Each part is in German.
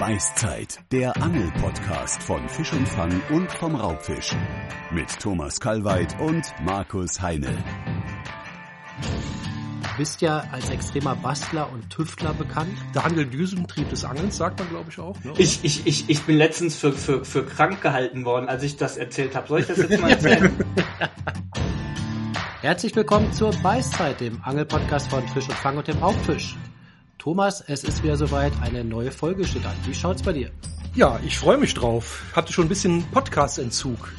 Beißzeit, der Angel-Podcast von Fisch und Fang und vom Raubfisch. Mit Thomas Kalweit und Markus Heine. Du bist ja als extremer Bastler und Tüftler bekannt. Der Handel Düsentrieb des Angelns, sagt man, glaube ich, auch. Ne? Ich, ich, ich, ich bin letztens für, für, für krank gehalten worden, als ich das erzählt habe. Soll ich das jetzt mal erzählen? Herzlich willkommen zur Beißzeit, dem Angelpodcast von Fisch und Fang und dem Raubfisch. Thomas, es ist wieder soweit, eine neue Folge steht an. Wie schaut's bei dir? Ja, ich freue mich drauf. Hatte schon ein bisschen Podcast-Entzug.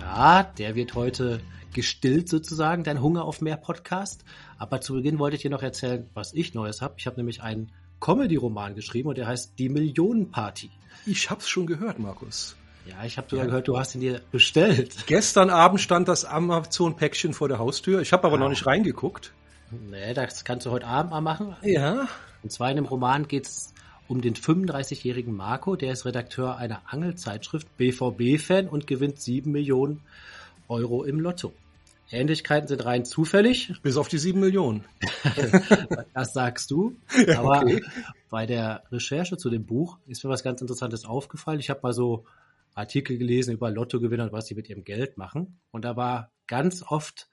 Ja, der wird heute gestillt sozusagen, dein Hunger auf mehr Podcast. Aber zu Beginn wollte ich dir noch erzählen, was ich Neues habe. Ich habe nämlich einen Comedy-Roman geschrieben und der heißt Die Millionenparty. Ich hab's schon gehört, Markus. Ja, ich habe sogar ja. gehört, du hast ihn dir bestellt. Gestern Abend stand das Amazon-Päckchen vor der Haustür. Ich habe aber ah. noch nicht reingeguckt. Nee, das kannst du heute Abend mal machen. Ja. Und zwar in dem Roman geht's um den 35-jährigen Marco, der ist Redakteur einer Angelzeitschrift, BVB-Fan und gewinnt 7 Millionen Euro im Lotto. Ähnlichkeiten sind rein zufällig. Bis auf die 7 Millionen. das sagst du. Ja, Aber bei der Recherche zu dem Buch ist mir was ganz Interessantes aufgefallen. Ich habe mal so Artikel gelesen über Lottogewinner und was sie mit ihrem Geld machen. Und da war ganz oft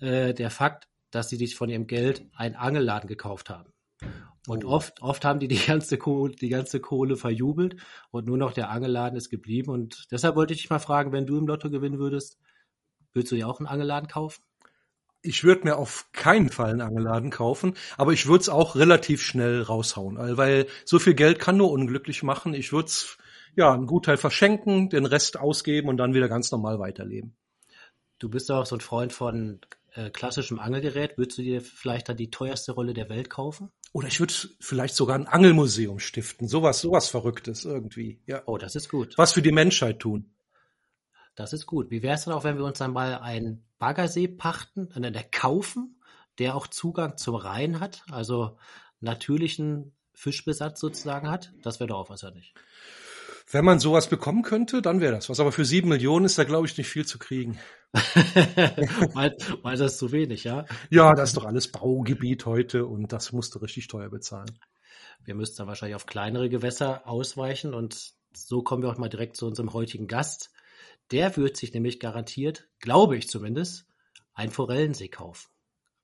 äh, der Fakt, dass sie sich von ihrem Geld einen Angelladen gekauft haben. Und oh. oft, oft haben die die ganze Kohle, die ganze Kohle verjubelt und nur noch der Angelladen ist geblieben. Und deshalb wollte ich dich mal fragen, wenn du im Lotto gewinnen würdest, würdest du dir auch einen Angeladen kaufen? Ich würde mir auf keinen Fall einen Angeladen kaufen, aber ich würde es auch relativ schnell raushauen, weil so viel Geld kann nur unglücklich machen. Ich würde es ja einen Gutteil verschenken, den Rest ausgeben und dann wieder ganz normal weiterleben. Du bist auch so ein Freund von äh, klassischem Angelgerät. Würdest du dir vielleicht dann die teuerste Rolle der Welt kaufen? Oder ich würde vielleicht sogar ein Angelmuseum stiften. Sowas, sowas Verrücktes irgendwie. Ja. Oh, das ist gut. Was für die Menschheit tun. Das ist gut. Wie wäre es dann auch, wenn wir uns dann mal einen Baggersee pachten, äh, der kaufen, der auch Zugang zum Rhein hat, also natürlichen Fischbesatz sozusagen hat? Das wäre doch auch was, ja nicht. Wenn man sowas bekommen könnte, dann wäre das was. Aber für sieben Millionen ist da, glaube ich, nicht viel zu kriegen. weil, weil das zu wenig, ja? Ja, das ist doch alles Baugebiet heute und das musst du richtig teuer bezahlen. Wir müssten dann wahrscheinlich auf kleinere Gewässer ausweichen und so kommen wir auch mal direkt zu unserem heutigen Gast. Der wird sich nämlich garantiert, glaube ich zumindest, ein Forellensee kaufen.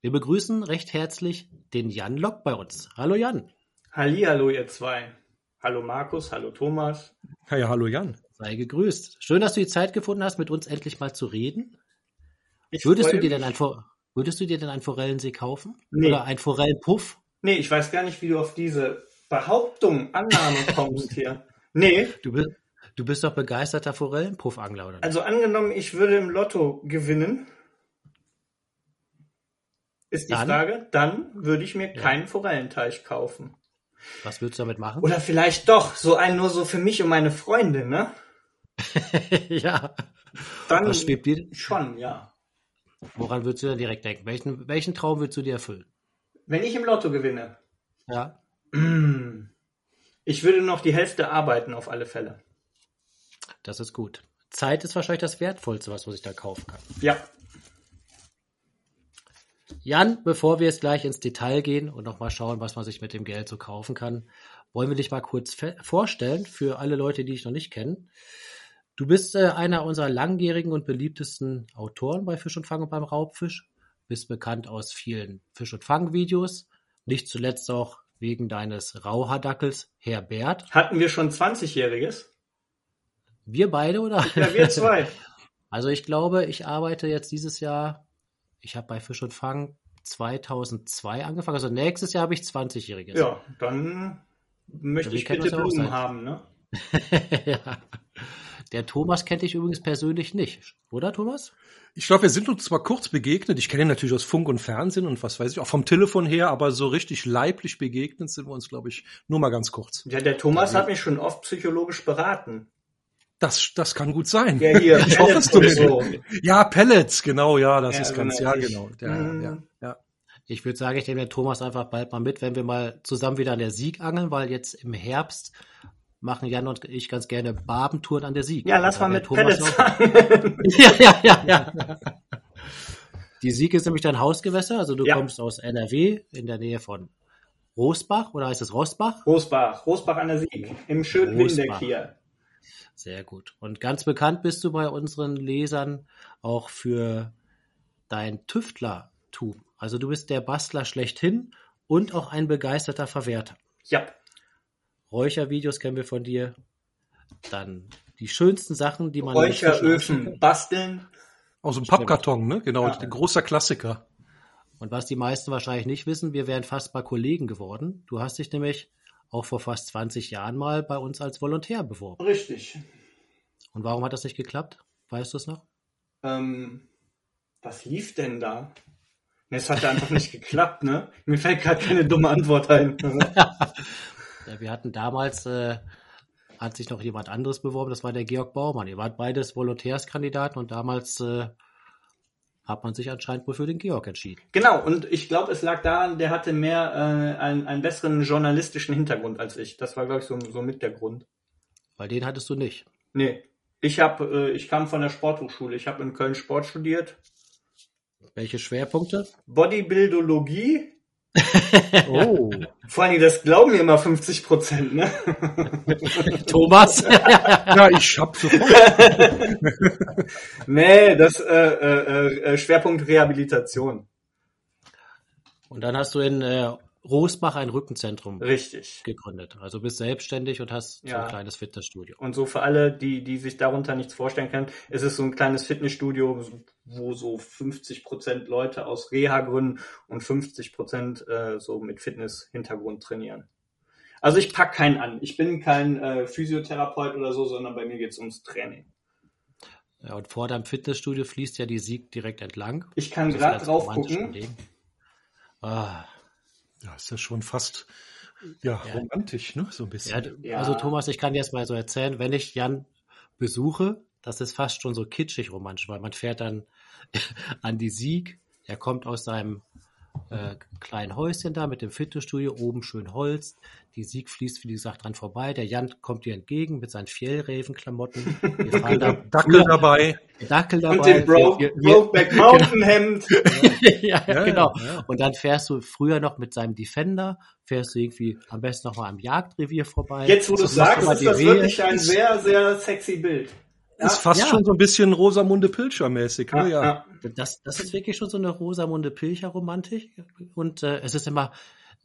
Wir begrüßen recht herzlich den Jan Lock bei uns. Hallo Jan. Hallo ihr zwei. Hallo Markus, hallo Thomas. Ja, ja, hallo Jan. Sei gegrüßt. Schön, dass du die Zeit gefunden hast, mit uns endlich mal zu reden. Ich würdest du dir denn ein würdest du dir denn einen Forellensee kaufen? Nee. Oder ein Forellenpuff? Nee, ich weiß gar nicht, wie du auf diese Behauptung, Annahme kommst hier. Nee. Du bist, du bist doch begeisterter Forellenpuffangler, oder? Also angenommen, ich würde im Lotto gewinnen, ist die dann? Frage, dann würde ich mir ja. keinen Forellenteich kaufen. Was willst du damit machen? Oder vielleicht doch, so ein nur so für mich und meine Freunde, ne? ja. Dann Was schwebt dir? Schon, ja. Woran würdest du dann direkt denken? Welchen, welchen Traum würdest du dir erfüllen? Wenn ich im Lotto gewinne. Ja. Ich würde noch die Hälfte arbeiten, auf alle Fälle. Das ist gut. Zeit ist wahrscheinlich das Wertvollste, was man sich da kaufen kann. Ja. Jan, bevor wir jetzt gleich ins Detail gehen und nochmal schauen, was man sich mit dem Geld so kaufen kann, wollen wir dich mal kurz vorstellen für alle Leute, die dich noch nicht kennen. Du bist äh, einer unserer langjährigen und beliebtesten Autoren bei Fisch und Fang und beim Raubfisch. Bist bekannt aus vielen Fisch- und Fang-Videos. Nicht zuletzt auch wegen deines Rauhaardackels Herbert. Hatten wir schon 20-Jähriges? Wir beide, oder? Ja, wir zwei. Also ich glaube, ich arbeite jetzt dieses Jahr ich habe bei Fisch und Fang 2002 angefangen. Also nächstes Jahr habe ich 20-Jähriges. Ja, dann möchte ich bitte Blumen haben, ne? ja. Der Thomas kennt dich übrigens persönlich nicht, oder Thomas? Ich glaube, wir sind uns zwar kurz begegnet. Ich kenne ihn natürlich aus Funk und Fernsehen und was weiß ich, auch vom Telefon her, aber so richtig leiblich begegnet sind wir uns, glaube ich, nur mal ganz kurz. Ja, der Thomas ja. hat mich schon oft psychologisch beraten. Das, das kann gut sein. Ja, hier, ich hoffe es so. Ja, Pellets, genau, ja, das ja, ist ganz, ja, genau. Ja, mhm. ja, ja. Ich würde sagen, ich nehme den Thomas einfach bald mal mit, wenn wir mal zusammen wieder an der Sieg angeln, weil jetzt im Herbst machen Jan und ich ganz gerne Barbentouren an der Sieg. Ja, lass mal mit Thomas Pellets ja, ja, ja, ja. Die Sieg ist nämlich dein Hausgewässer, also du ja. kommst aus NRW in der Nähe von Rosbach oder heißt es Rosbach? Rosbach, Rosbach an der Sieg, im schönen Rosbach. Windeck hier. Sehr gut. Und ganz bekannt bist du bei unseren Lesern auch für dein Tüftlertum. Also du bist der Bastler schlechthin und auch ein begeisterter Verwerter. Ja, Räuchervideos kennen wir von dir. Dann die schönsten Sachen, die man Räucheröfen basteln. Aus dem. Pappkarton, ne? Genau, Ja. ein großer Klassiker. Und was die meisten wahrscheinlich nicht wissen, wir wären fast mal Kollegen geworden. Du hast dich nämlich auch vor fast 20 Jahren mal bei uns als Volontär beworben. Richtig. Und warum hat das nicht geklappt? Weißt du es noch? Ähm, was lief denn da? Ne, Es hat einfach nicht geklappt, ne? Mir fällt gerade keine dumme Antwort ein. Ja, wir hatten damals, äh, hat sich noch jemand anderes beworben, das war der Georg Baumann. Ihr wart beides Volontärskandidaten und damals äh, hat man sich anscheinend wohl für den Georg entschieden. Genau, und ich glaube, es lag daran, der hatte mehr äh, einen, einen besseren journalistischen Hintergrund als ich. Das war, glaube ich, so, so mit der Grund. Weil den hattest du nicht. Nee, ich habe, äh, ich kam von der Sporthochschule. Ich habe in Köln Sport studiert. Welche Schwerpunkte? Bodybuildologie. Oh. Vor allem, das glauben mir immer 50 Prozent, ne? Thomas? ja, ich hab sofort. nee, das äh, äh, äh, Schwerpunkt Rehabilitation. und dann hast du in äh, Rosbach ein Rückenzentrum Richtig. gegründet. Also bist selbstständig und hast so Ja. ein kleines Fitnessstudio. Und so für alle, die, die sich darunter nichts vorstellen können, ist es so ein kleines Fitnessstudio, wo so 50 Prozent Leute aus Reha-Gründen und 50 Prozent äh, so mit Fitness-Hintergrund trainieren. Also ich pack keinen an. Ich bin kein äh, Physiotherapeut oder so, sondern bei mir geht's ums Training. Ja, und vor deinem Fitnessstudio fließt ja die Sieg direkt entlang. Ich kann gerade drauf gucken. Ah, Ja, ist ja schon fast ja, Ja. romantisch, ne? So ein bisschen. Ja. Also Thomas, ich kann dir jetzt mal so erzählen, wenn ich Jan besuche, das ist fast schon so kitschig romantisch, weil man fährt dann an die Sieg, er kommt aus seinem äh, kleinen Häuschen da mit dem Fitnessstudio, oben schön Holz, die Sieg fließt, wie gesagt, dran vorbei, der Jan kommt dir entgegen mit seinen Fjellrävenklamotten, wir fahren da Dackel dabei. Dackel dabei. Und den Bro wir, wir, Brokeback Mountain Hemd. ja, Ja, genau. ja. Und dann fährst du früher noch mit seinem Defender, fährst du irgendwie am besten noch mal am Jagdrevier vorbei. Jetzt, wo du sagst, ist das Rehe. wirklich ein sehr, sehr sexy Bild. Ist fast Ja. schon so ein bisschen Rosamunde Pilcher mäßig, ne? Ja. ja. Das, das ist wirklich schon so eine Rosamunde Pilcher-Romantik. Und äh, es ist immer,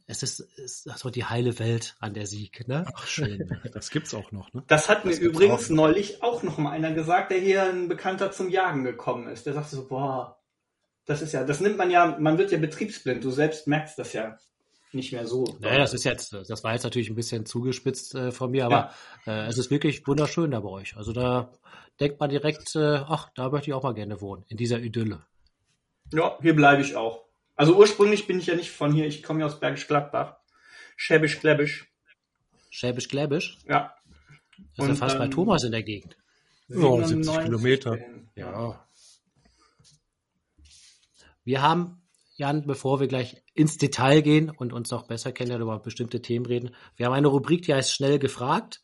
es ist, ist so die heile Welt an der Sieg. Ne? Ach, schön. Das gibt's auch noch, ne? Das hat mir Das gibt's übrigens auch. neulich auch noch mal einer gesagt, der hier ein Bekannter zum Jagen gekommen ist. Der sagte so, boah, das ist ja, das nimmt man ja, man wird ja betriebsblind. Du selbst merkst das ja nicht mehr so. Naja, das ist jetzt, das war jetzt natürlich ein bisschen zugespitzt äh, von mir, aber äh, es ist wirklich wunderschön da bei euch. Also da denkt man direkt, äh, ach, da möchte ich auch mal gerne wohnen, in dieser Idylle. Ja, hier bleibe ich auch. Also ursprünglich bin ich ja nicht von hier, ich komme ja aus Bergisch Gladbach. Schäbisch Gläbisch. Schäbisch-Gläbisch, Ja. das ist ja fast bei ähm, Thomas in der Gegend. Ja, 70 Kilometer. Ja. Wir haben, Jan, bevor wir gleich ins Detail gehen und uns noch besser kennenlernen über bestimmte Themen reden, wir haben eine Rubrik, die heißt schnell gefragt.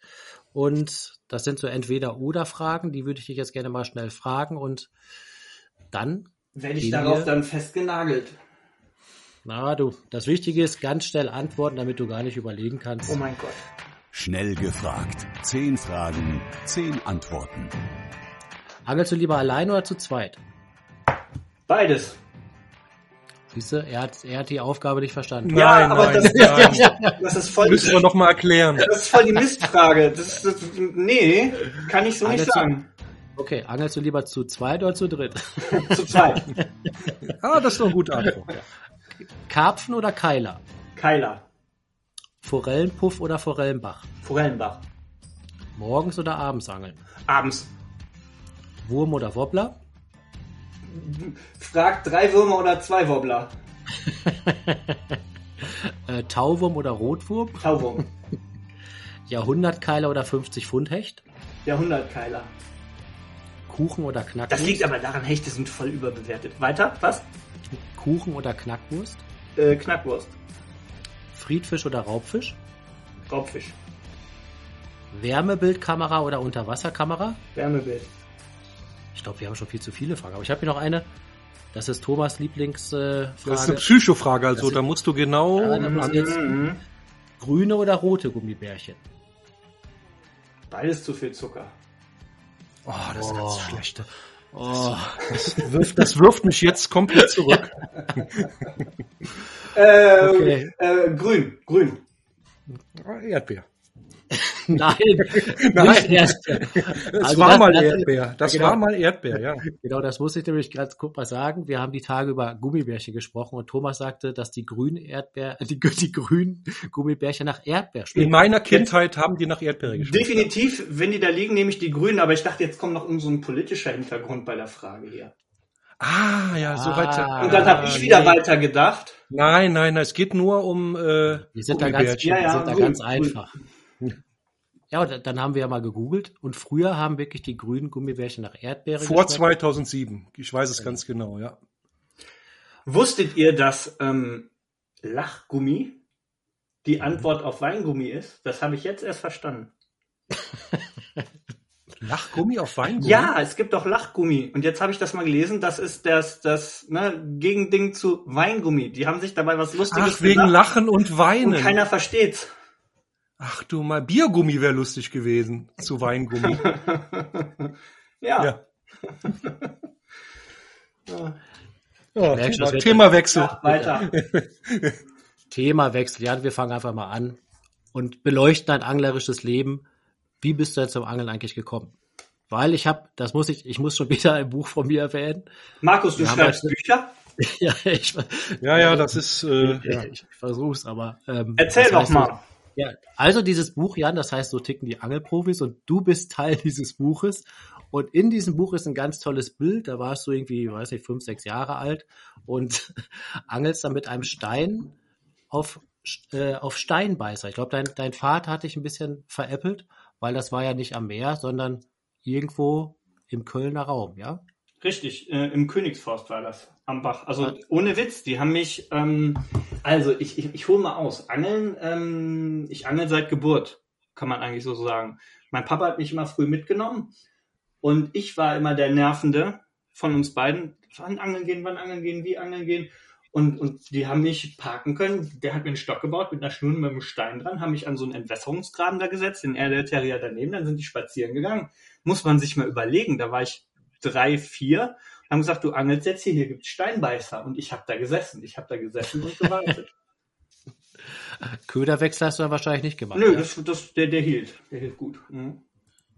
Und das sind so entweder oder Fragen, die würde ich dich jetzt gerne mal schnell fragen und dann, Werde ich darauf wir- dann festgenagelt. na du, das Wichtige ist ganz schnell antworten, damit du gar nicht überlegen kannst. Oh mein Gott. Schnell gefragt. Zehn Fragen, zehn Antworten. Angelst du lieber allein oder zu zweit? Beides. Siehst du, er hat, er hat die Aufgabe nicht verstanden. Nein, ja, aber nein, das, nein. das ist voll Müssen wir noch mal erklären. Das ist voll die Mistfrage. Das, das, nee, kann ich so nicht Alles sagen. Okay, angelst du lieber zu zweit oder zu dritt? Zu zweit. Ah, das ist doch eine gute Antwort. Karpfen oder Keiler? Keiler. Forellenpuff oder Forellenbach? Forellenbach. Morgens oder abends angeln? Abends. Wurm oder Wobbler? Fragt drei Würmer oder zwei Wobbler. Äh, Tauwurm oder Rotwurm? Tauwurm. Jahrhundertkeiler oder 50 Pfund Hecht? Jahrhundertkeiler. Kuchen oder Knackwurst? Das liegt aber daran, Hechte sind voll überbewertet. Weiter? Was? Kuchen oder Knackwurst? Äh, Knackwurst. Friedfisch oder Raubfisch? Raubfisch. Wärmebildkamera oder Unterwasserkamera? Wärmebild. Ich glaube, wir haben schon viel zu viele Fragen. Aber ich habe hier noch eine. Das ist Thomas Lieblingsfrage. Äh, das ist eine Psychofrage, also da musst du genau. Ja, da muss jetzt mhm. grüne oder rote Gummibärchen? Beides zu viel Zucker. Oh, das oh. ist ganz schlecht. Oh, das, wirft, das wirft mich jetzt komplett zurück. äh, okay. äh, grün, grün. Erdbeer. Nein, Nein. Erdbeer. Das also war das, mal Erdbeer. Das genau, war mal Erdbeer, ja. Genau, das muss ich nämlich ganz kurz mal sagen. Wir haben die Tage über Gummibärchen gesprochen und Thomas sagte, dass die grünen Erdbeer, die, die grünen Gummibärchen nach Erdbeer schmecken. In meiner Kindheit haben die nach Erdbeere geschmeckt. Definitiv, wenn die da liegen, nehme ich die grünen, aber ich dachte, jetzt kommt noch so ein politischer Hintergrund bei der Frage hier. Ah, ja, so ah, weiter. Und dann habe ich wieder nee. weiter gedacht. Nein, nein, nein, es geht nur um äh, die sind da ganz, ja, ja, sind da ganz einfach. Ja, dann haben wir ja mal gegoogelt und früher haben wirklich die grünen Gummibärchen nach Erdbeere Vor geschmeckt. 2007, ich weiß es ja. ganz genau, ja. Wusstet ihr, dass ähm, Lachgummi die Antwort auf Weingummi ist? Das habe ich jetzt erst verstanden. Lachgummi auf Weingummi? Ja, es gibt doch Lachgummi. Und jetzt habe ich das mal gelesen, das ist das, das ne, Gegending zu Weingummi. Die haben sich dabei was Lustiges Ach, wegen Lachen und Weinen. Und keiner versteht's. Ach du mal, Biergummi wäre lustig gewesen zu Weingummi. ja. ja. ja. Thema, Themawechsel. Ja, weiter. Themawechsel. Ja, wir fangen einfach mal an und beleuchten dein anglerisches Leben. Wie bist du denn zum Angeln eigentlich gekommen? Weil ich habe, das muss ich, ich muss schon wieder ein Buch von mir erwähnen. Markus, du schreibst Bücher? ja, ich, ja, ja, das ist. Äh, ja. Ich, ich versuch's, aber. Ähm, Erzähl doch mal. Ja, also dieses Buch, Jan, das heißt, so ticken die Angelprofis und du bist Teil dieses Buches. Und in diesem Buch ist ein ganz tolles Bild. Da warst du irgendwie, weiß nicht, fünf, sechs Jahre alt und angelst dann mit einem Stein auf, äh, auf Steinbeißer. Ich glaube, dein, dein Vater hat dich ein bisschen veräppelt, weil das war ja nicht am Meer, sondern irgendwo im Kölner Raum, ja? Richtig, äh, im Königsforst war das am Bach. Also ohne Witz, die haben mich, ähm, also ich, ich, ich hole mal aus. Angeln, ähm, ich angel seit Geburt, kann man eigentlich so sagen. Mein Papa hat mich immer früh mitgenommen und ich war immer der Nervende von uns beiden. Wann angeln gehen, wann angeln gehen, wie angeln gehen. Und, und die haben mich parken können. Der hat mir einen Stock gebaut mit einer Schnur mit einem Stein dran, haben mich an so einen Entwässerungsgraben da gesetzt, den er der Terrier daneben, dann sind die spazieren gegangen. Muss man sich mal überlegen, da war ich drei, vier haben gesagt, du angelst jetzt hier, hier gibt es Steinbeißer. Und ich habe da gesessen. Ich habe da gesessen und gewartet. Köderwechsel hast du dann wahrscheinlich nicht gemacht. Nö, ja? das, das, der, der hielt. Der hielt gut. Mhm.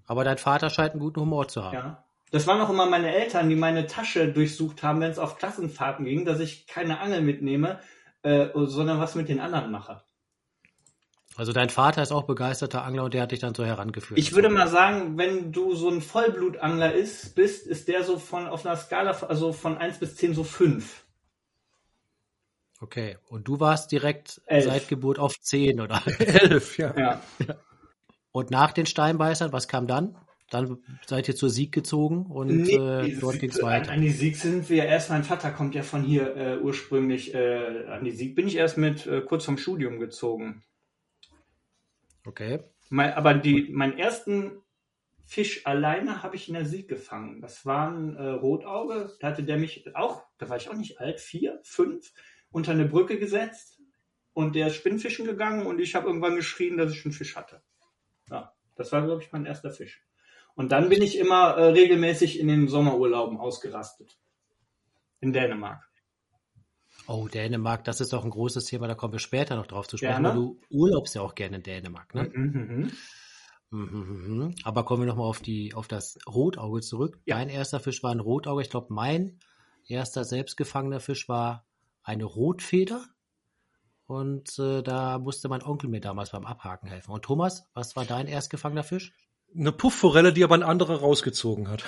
Aber dein Vater scheint einen guten Humor zu haben. Ja. Das waren auch immer meine Eltern, die meine Tasche durchsucht haben, wenn es auf Klassenfahrten ging, dass ich keine Angel mitnehme, äh, sondern was mit den anderen mache. Also dein Vater ist auch begeisterter Angler und der hat dich dann so herangeführt. Ich würde mal sagen, wenn du so ein Vollblutangler ist, bist, ist der so von auf einer Skala, also von 1 bis 10 so 5. Okay, und du warst direkt Elf. seit Geburt auf 10 oder? 11, ja. ja. Und nach den Steinbeißern, was kam dann? Dann seid ihr zur Sieg gezogen und nee, äh, dort ging es weiter. An die Sieg sind wir erst, mein Vater kommt ja von hier äh, ursprünglich, äh, an die Sieg bin ich erst mit äh, kurz vom Studium gezogen. Okay. Mein, aber die, meinen ersten Fisch alleine habe ich in der Sieg gefangen. Das war ein äh, Rotauge. Da hatte der mich auch, da war ich auch nicht alt, vier, fünf, unter eine Brücke gesetzt und der ist Spinnfischen gegangen und ich habe irgendwann geschrien, dass ich einen Fisch hatte. Ja, das war, glaube ich, mein erster Fisch. Und dann bin ich immer äh, regelmäßig in den Sommerurlauben ausgerastet. In Dänemark. Oh, Dänemark, das ist doch ein großes Thema, da kommen wir später noch drauf zu sprechen, weil du urlaubst ja auch gerne in Dänemark, ne? Mhm, mhm, mhm. Aber kommen wir nochmal auf auf das Rotauge zurück. Ja. Dein erster Fisch war ein Rotauge. Ich glaube, mein erster selbstgefangener Fisch war eine Rotfeder. Und äh, da musste mein Onkel mir damals beim Abhaken helfen. Und Thomas, was war dein erstgefangener Fisch? Eine Puffforelle, die aber ein anderer rausgezogen hat.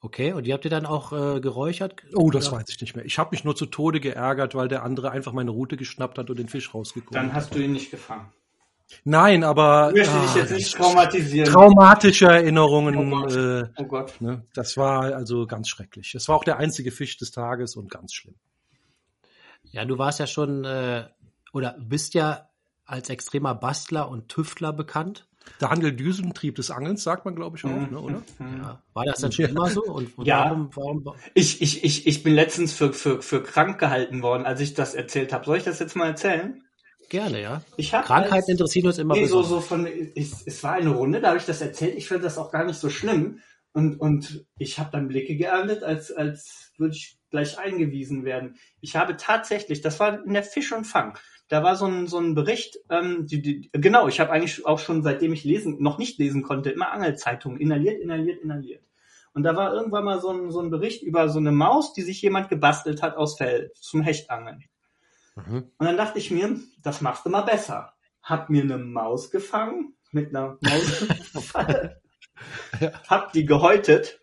Okay, und die habt ihr dann auch äh, geräuchert? Oh, das weiß ich nicht mehr. Ich habe mich nur zu Tode geärgert, weil der andere einfach meine Route geschnappt hat und den Fisch rausgekommen Dann hast du ihn nicht gefangen. Nein, aber. Ich möchte ah, dich jetzt nicht traumatisieren. Traumatische Erinnerungen. Oh Gott. Äh, oh Gott. Ne, das war also ganz schrecklich. Es war auch der einzige Fisch des Tages und ganz schlimm. Ja, du warst ja schon äh, oder bist ja als extremer Bastler und Tüftler bekannt. Der Handeldüsentrieb des Angelns, sagt man, glaube ich, auch, Mhm. ne, oder? Ja. War das denn schon immer so? Und, Ja. warum, warum, Ich, ich, ich, ich bin letztens für, für, für krank gehalten worden, als ich das erzählt habe. Soll ich das jetzt mal erzählen? gerne, ja? Ich Krankheiten als- interessieren uns immer Nee, so, so von, es, es war eine Runde, da habe ich das erzählt. Ich finde das auch gar nicht so schlimm. Und, und ich habe dann Blicke geerntet, als, als würde ich gleich eingewiesen werden. Ich habe tatsächlich, das war in der Fisch und Fang, da war so ein, so ein Bericht, ähm, die, die, genau, ich habe eigentlich auch schon, seitdem ich lesen, noch nicht lesen konnte, immer Angelzeitungen, inhaliert, inhaliert, inhaliert. Und da war irgendwann mal so ein, so ein Bericht über so eine Maus, die sich jemand gebastelt hat aus Fell zum Hechtangeln. Mhm. Und dann dachte ich mir, das machst du mal besser. Hab mir eine Maus gefangen mit einer Mausfalle. Hab die gehäutet.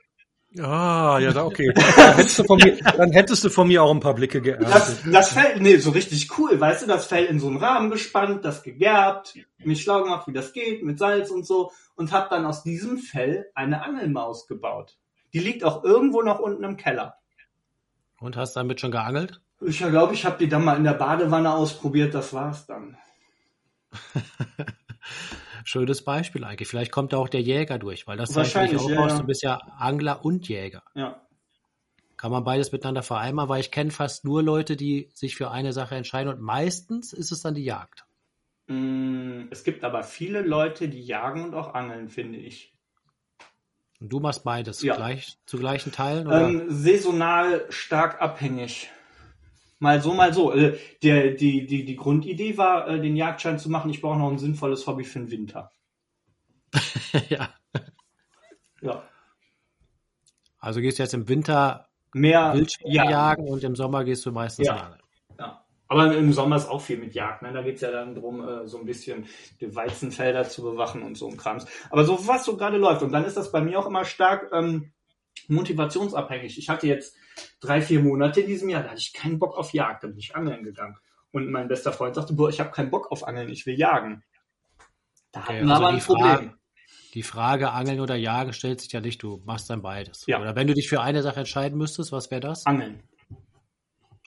Ah, ja, da, okay. Dann hättest, du von mir, dann hättest du von mir auch ein paar Blicke geerntet. Das, das Fell, nee, so richtig cool, weißt du, das Fell in so einen Rahmen gespannt, das gegerbt, mich schlau gemacht, wie das geht, mit Salz und so. Und hab dann aus diesem Fell eine Angelmaus gebaut. Die liegt auch irgendwo noch unten im Keller. Und hast damit schon geangelt? Ich glaube, ich habe die dann mal in der Badewanne ausprobiert, das war's dann. Schönes Beispiel eigentlich. Vielleicht kommt da auch der Jäger durch, weil das Wahrscheinlich, auch ja, aus. ja. Du bist ja Angler und Jäger. Ja. Kann man beides miteinander vereinbaren, weil ich kenne fast nur Leute, die sich für eine Sache entscheiden und meistens ist es dann die Jagd. Mm, Es gibt aber viele Leute, die jagen und auch angeln, finde ich. Und du machst beides Ja. gleich, zu gleichen Teilen? Oder? Ähm, saisonal stark abhängig. Mal so, mal so. Äh, Der, die, die, die Grundidee war, äh, den Jagdschein zu machen. Ich brauche noch ein sinnvolles Hobby für den Winter. ja. Ja. Also gehst du jetzt im Winter Mehr Wildschweine ja, jagen und im Sommer gehst du meistens Ja. angeln. ja. Aber im Sommer ist auch viel mit Jagd. Ne? Da geht's ja dann drum, äh, so ein bisschen die Weizenfelder zu bewachen und so ein Krams. Aber so was so gerade läuft. Und dann ist das bei mir auch immer stark ähm, motivationsabhängig. Ich hatte jetzt drei, vier Monate in diesem Jahr, da hatte ich keinen Bock auf Jagd. Da bin ich angeln gegangen. Und mein bester Freund sagte, boah, ich habe keinen Bock auf Angeln, ich will jagen. Da Okay, hatten wir also aber ein die Problem. Frage- Die Frage Angeln oder Jagen stellt sich ja nicht, du machst dann beides. Ja. Oder wenn du dich für eine Sache entscheiden müsstest, was wäre das? Angeln.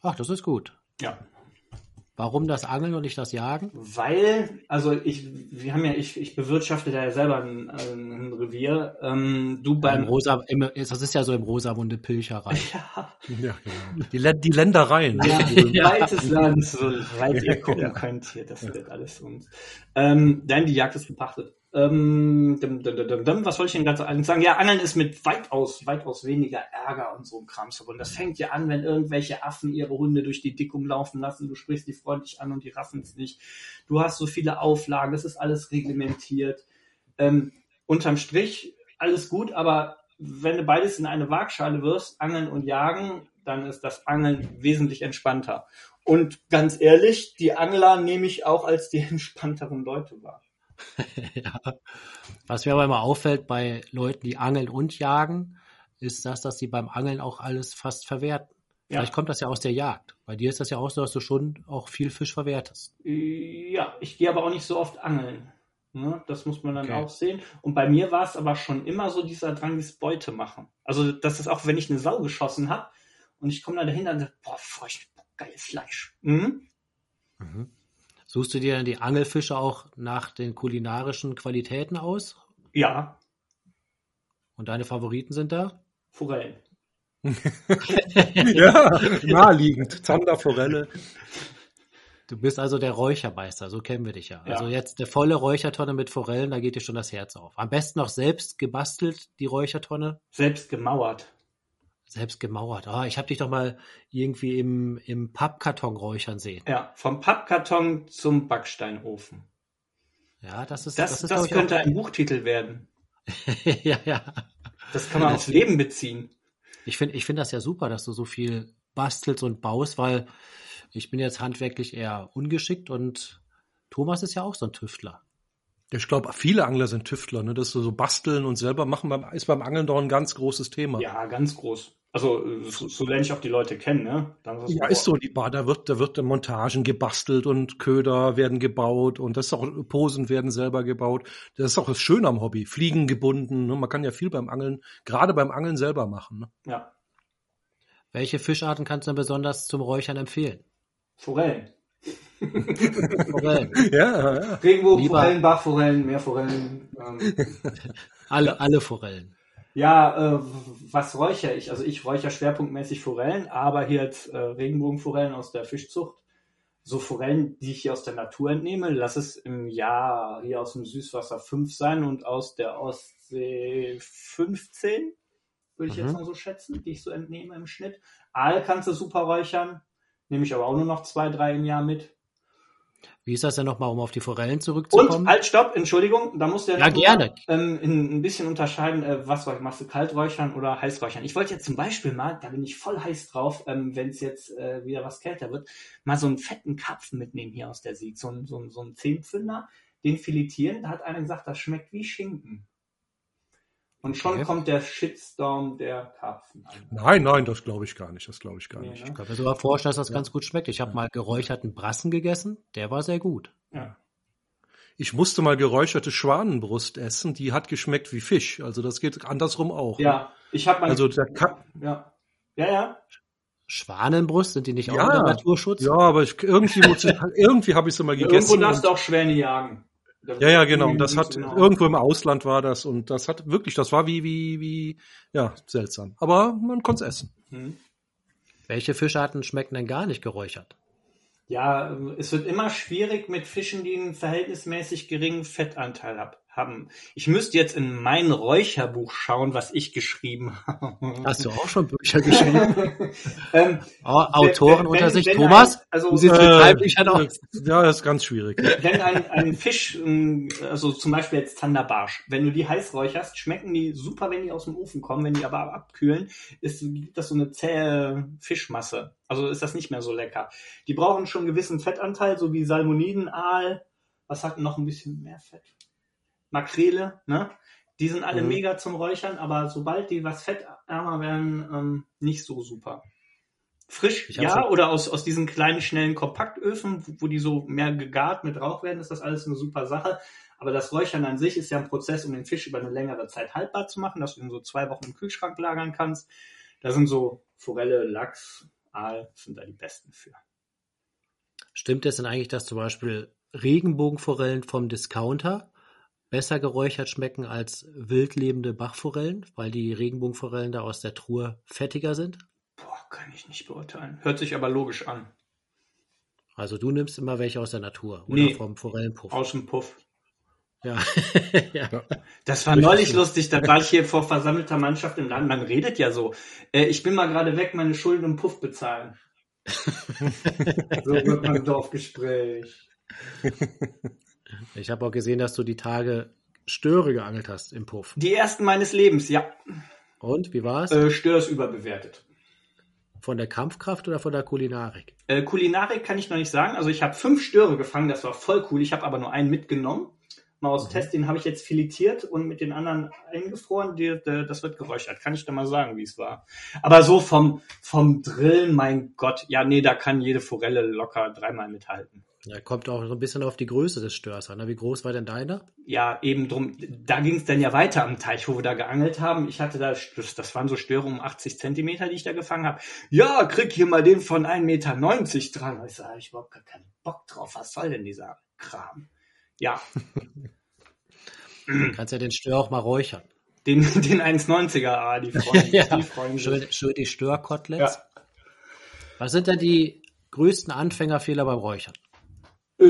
Ach, das ist gut. Ja. Warum das Angeln und nicht das Jagen? Weil, also ich, wir haben ja, ich, ich bewirtschafte da ja selber ein, ein Revier. Ähm, du Im beim Rosa, im, das ist ja so im Rosamunde Pilcherei. ja, Ja, genau. Die, Lä- die Ländereien. Ja, Ja. weites Land, so weit ihr gucken könnt hier, das wird alles uns. Ähm, nein, die Jagd ist gepachtet. Ähm, dum, dum, dum, was soll ich denn ganz eigentlich sagen? Ja, Angeln ist mit weitaus, weitaus weniger Ärger und so ein Krams verbunden. Das fängt ja an, wenn irgendwelche Affen ihre Hunde durch die Dickum laufen lassen. Du sprichst die freundlich an und die raffen es nicht. Du hast so viele Auflagen, es ist alles reglementiert. Ähm, unterm Strich alles gut, aber wenn du beides in eine Waagschale wirfst, Angeln und Jagen, dann ist das Angeln wesentlich entspannter. Und ganz ehrlich, die Angler nehme ich auch als die entspannteren Leute wahr. ja. Was mir aber immer auffällt bei Leuten, die angeln und jagen, ist das, dass sie beim Angeln auch alles fast verwerten. Ja. Vielleicht kommt das ja aus der Jagd. Bei dir ist das ja auch so, dass du schon auch viel Fisch verwertest. Ja, ich gehe aber auch nicht so oft angeln. Ne? Das muss man dann Okay. auch sehen. Und bei mir war es aber schon immer so dieser Drang, dieses Beute machen. Also das ist auch, wenn ich eine Sau geschossen habe und ich komme da dahinter und sage, boah, feucht, geiles Fleisch. Mhm. Suchst du dir dann die Angelfische auch nach den kulinarischen Qualitäten aus? Ja, Und deine Favoriten sind da? Forellen. Ja, naheliegend. Zander, Forelle. Du bist also der Räuchermeister, so kennen wir dich ja. Ja. Also jetzt eine volle Räuchertonne mit Forellen, da geht dir schon das Herz auf. Am besten noch selbst gebastelt, die Räuchertonne, Selbst gemauert. Selbst gemauert. Ah, ich habe dich doch mal irgendwie im, im Pappkarton räuchern sehen. Ja, vom Pappkarton zum Backsteinofen. Ja, das ist Das, das, ist, ich, könnte ein Buchtitel werden. auch, ja, ja. Das kann man aufs Leben beziehen. Ich finde ich finde das ja super, dass du so viel bastelst und baust, weil ich bin jetzt handwerklich eher ungeschickt und Thomas ist ja auch so ein Tüftler. Ich glaube, viele Angler sind Tüftler, ne? Das so basteln und selber machen beim, ist beim Angeln doch ein ganz großes Thema. Ja, ganz groß. Also so, so lerne ich auch die Leute kennen, ne? Dann Ja, ist so, die Bar, da wird, da wird Montagen gebastelt und Köder werden gebaut und das ist auch, Posen werden selber gebaut. Das ist auch das Schöne am Hobby. Fliegen gebunden, ne? Man kann ja viel beim Angeln, gerade beim Angeln selber machen, ne? Ja, Welche Fischarten kannst du denn besonders zum Räuchern empfehlen? Forellen. Forellen. Ja, ja. Regenbogenforellen, Bachforellen, Meerforellen. Ähm. alle, alle Forellen. Ja, äh, was räuchere ich? Also ich räuchere schwerpunktmäßig Forellen, aber hier jetzt äh, Regenbogenforellen aus der Fischzucht. So Forellen, die ich hier aus der Natur entnehme, lass es im Jahr hier aus dem Süßwasser 5 sein und aus der Ostsee 15, würde ich mhm. jetzt mal so schätzen, die ich so entnehme im Schnitt. Aal kannst du super räuchern, nehme ich aber auch nur noch zwei, drei im Jahr mit. Wie ist das denn nochmal, um auf die Forellen zurückzukommen? Und, halt, stopp, Entschuldigung, da musst du ja, gerne. ähm, in, ein bisschen unterscheiden, äh, was machst du, Kalträuchern oder Heißräuchern. Ich wollte jetzt zum Beispiel mal, da bin ich voll heiß drauf, ähm, wenn es jetzt äh, wieder was kälter wird, mal so einen fetten Karpfen mitnehmen hier aus der Sieg, so, so, so einen Zehnpfünder, den filetieren, da hat einer gesagt, das schmeckt wie Schinken. Und schon okay. kommt der Shitstorm der Karpfen an. Nein, nein, das glaube ich gar nicht. Das glaube ich gar nee, nicht. Ne? Ich kann mir sogar vorstellen, dass das ja. ganz gut schmeckt. Ich habe ja. mal geräucherten Brassen gegessen, der war sehr gut. Ja. Ich musste mal geräucherte Schwanenbrust essen, die hat geschmeckt wie Fisch. Also das geht andersrum auch. Ja, ne? ich habe mal. Also der Ka ja. Ja, ja. Schwanenbrust, sind die nicht auch ja, unter Naturschutz? Ja, aber ich, irgendwie, irgendwie habe ich sie mal gegessen. Irgendwo darfst du auch Schwäne jagen. Ja, ja, genau. Das hat irgendwo im Ausland war das und das hat wirklich, das war wie, wie, wie, ja, seltsam. Aber man konnte es essen. Hm. Welche Fischarten schmecken denn gar nicht geräuchert? Ja, es wird immer schwierig mit Fischen, die einen verhältnismäßig geringen Fettanteil haben haben. Ich müsste jetzt in mein Räucherbuch schauen, was ich geschrieben habe. Hast du auch schon Bücher geschrieben? ähm, oh, Autoren wenn, unter wenn, sich. Wenn Thomas? Ein, also, wie äh, aus? Ja, das ist ganz schwierig. Wenn ein, ein Fisch, also zum Beispiel jetzt Zanderbarsch, wenn du die heiß räucherst, schmecken die super, wenn die aus dem Ofen kommen. Wenn die aber abkühlen, ist, gibt das so eine zähe Fischmasse. Also ist das nicht mehr so lecker. Die brauchen schon einen gewissen Fettanteil, so wie Salmoniden, Aal. Was hat noch ein bisschen mehr Fett? Makrele, ne? Die sind alle mhm. mega zum Räuchern, aber sobald die was fettärmer werden, ähm, nicht so super. Frisch, ja, oder aus, aus diesen kleinen, schnellen Kompaktöfen, wo, wo die so mehr gegart mit Rauch werden, ist das alles eine super Sache. Aber das Räuchern an sich ist ja ein Prozess, um den Fisch über eine längere Zeit haltbar zu machen, dass du ihn so zwei Wochen im Kühlschrank lagern kannst. Da sind so Forelle, Lachs, Aal, sind da die besten für. Stimmt es denn eigentlich, dass zum Beispiel Regenbogenforellen vom Discounter besser geräuchert schmecken als wildlebende Bachforellen, weil die Regenbogenforellen da aus der Truhe fettiger sind? Boah, kann ich nicht beurteilen. Hört sich aber logisch an. Also du nimmst immer welche aus der Natur oder nee, vom Forellenpuff. Aus dem Puff. Ja. ja. Das war neulich lustig, da war ich hier vor versammelter Mannschaft im Land. Man redet ja so. Äh, ich bin mal gerade weg, meine Schulden im Puff bezahlen. so wird man Dorfgespräch. Ich habe auch gesehen, dass du die Tage Störe geangelt hast im Puff. Die ersten meines Lebens, ja. Und wie war's? Äh, Störe ist überbewertet. Von der Kampfkraft oder von der Kulinarik? Äh, Kulinarik kann ich noch nicht sagen. Also ich habe fünf Störe gefangen, das war voll cool. Ich habe aber nur einen mitgenommen. Mal aus mhm. Test, den habe ich jetzt filetiert und mit den anderen eingefroren. Die, die, das wird geräuchert. Kann ich da mal sagen, wie es war. Aber so vom, vom Drillen, mein Gott. Ja, nee, da kann jede Forelle locker dreimal mithalten. Ja, kommt auch so ein bisschen auf die Größe des Störs an. Ne? Wie groß war denn deiner? Ja, eben drum. Da ging es dann ja weiter am Teich, wo wir da geangelt haben. Ich hatte da, das waren so Störe um 80 Zentimeter, die ich da gefangen habe. Ja, krieg hier mal den von 1,90 Meter dran. Ich sage, ich überhaupt gar keinen Bock drauf. Was soll denn dieser Kram? Ja. du kannst ja den Stör auch mal räuchern. Den, den 1,90er, ah, die freuen, ja, die freuen schön, schön die Störkoteletts. Ja. Was sind denn die größten Anfängerfehler beim Räuchern? Äh,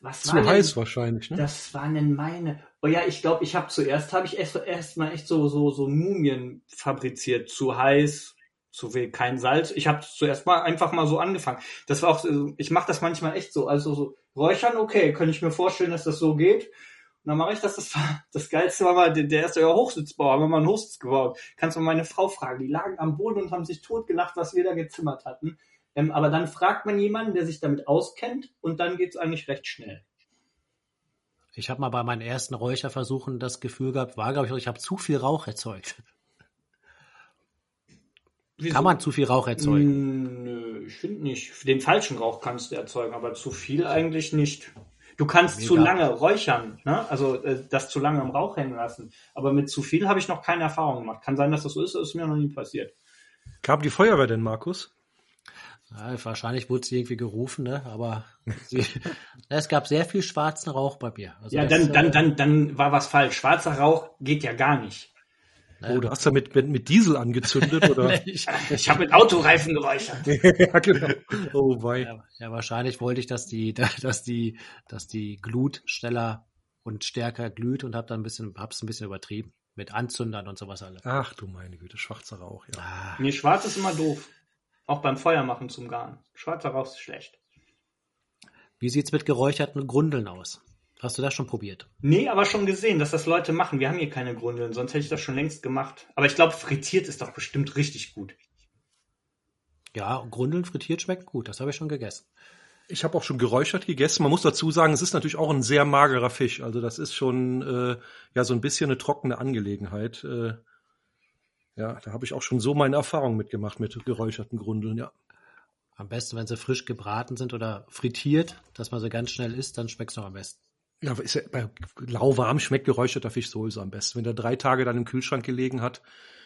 was Zu war heiß denn, wahrscheinlich, ne? Das waren denn meine. Oh ja, ich glaube, ich habe zuerst habe ich erst, erst mal echt so so so Mumien fabriziert. Zu heiß, zu viel, kein Salz. Ich habe zuerst mal einfach mal so angefangen. Das war auch, ich mache das manchmal echt so. Also so räuchern, okay, kann ich mir vorstellen, dass das so geht. Und dann mache ich das. Das war das geilste war mal der, der erste Hochsitzbau. Haben wir mal einen Hochsitz gebaut. Kannst du mal meine Frau fragen. Die lagen am Boden und haben sich totgelacht, was wir da gezimmert hatten. Ähm, aber dann fragt man jemanden, der sich damit auskennt und dann geht es eigentlich recht schnell. Ich habe mal bei meinen ersten Räucherversuchen das Gefühl gehabt, war glaube ich, ich habe zu viel Rauch erzeugt. Wieso? Kann man zu viel Rauch erzeugen? Hm, nö, ich finde nicht. Den falschen Rauch kannst du erzeugen, aber zu viel eigentlich nicht. Du kannst Mega. zu lange räuchern, ne? also äh, das zu lange im Rauch hängen lassen. Aber mit zu viel habe ich noch keine Erfahrung gemacht. Kann sein, dass das so ist, das ist mir noch nie passiert. Kam die Feuerwehr denn, Markus? Ja, wahrscheinlich wurde sie irgendwie gerufen, ne? aber sie, es gab sehr viel schwarzen Rauch bei mir. Also ja, das, dann, dann, äh, dann, dann war was falsch. Schwarzer Rauch geht ja gar nicht. Oh, du hast ja mit, mit, mit Diesel angezündet, oder? ich ich habe mit Autoreifen geräuchert. ja, genau. Oh, wei. Ja, ja, wahrscheinlich wollte ich, dass die, dass die, dass die Glut schneller und stärker glüht und hab dann ein bisschen, hab's ein bisschen übertrieben. Mit Anzündern und sowas alles. Ach du meine Güte, schwarzer Rauch, ja. Ah. Nee, schwarz ist immer doof. Auch beim Feuermachen zum Garen. Schwarzer Rauch ist schlecht. Wie sieht's mit geräucherten Grundeln aus? Hast du das schon probiert? Nee, aber schon gesehen, dass das Leute machen. Wir haben hier keine Grundeln, sonst hätte ich das schon längst gemacht. Aber ich glaube, frittiert ist doch bestimmt richtig gut. Ja, Grundeln frittiert schmeckt gut. Das habe ich schon gegessen. Ich habe auch schon geräuchert gegessen. Man muss dazu sagen, es ist natürlich auch ein sehr magerer Fisch. Also das ist schon äh, ja so ein bisschen eine trockene Angelegenheit. Äh, ja, da habe ich auch schon so meine Erfahrungen mitgemacht mit geräucherten Grundeln, ja. Am besten, wenn sie frisch gebraten sind oder frittiert, dass man sie ganz schnell isst, dann schmeckt es noch am besten. Ja, ist ja, bei lauwarm schmeckt geräucherter Fisch sowieso am besten. Wenn der drei Tage dann im Kühlschrank gelegen hat,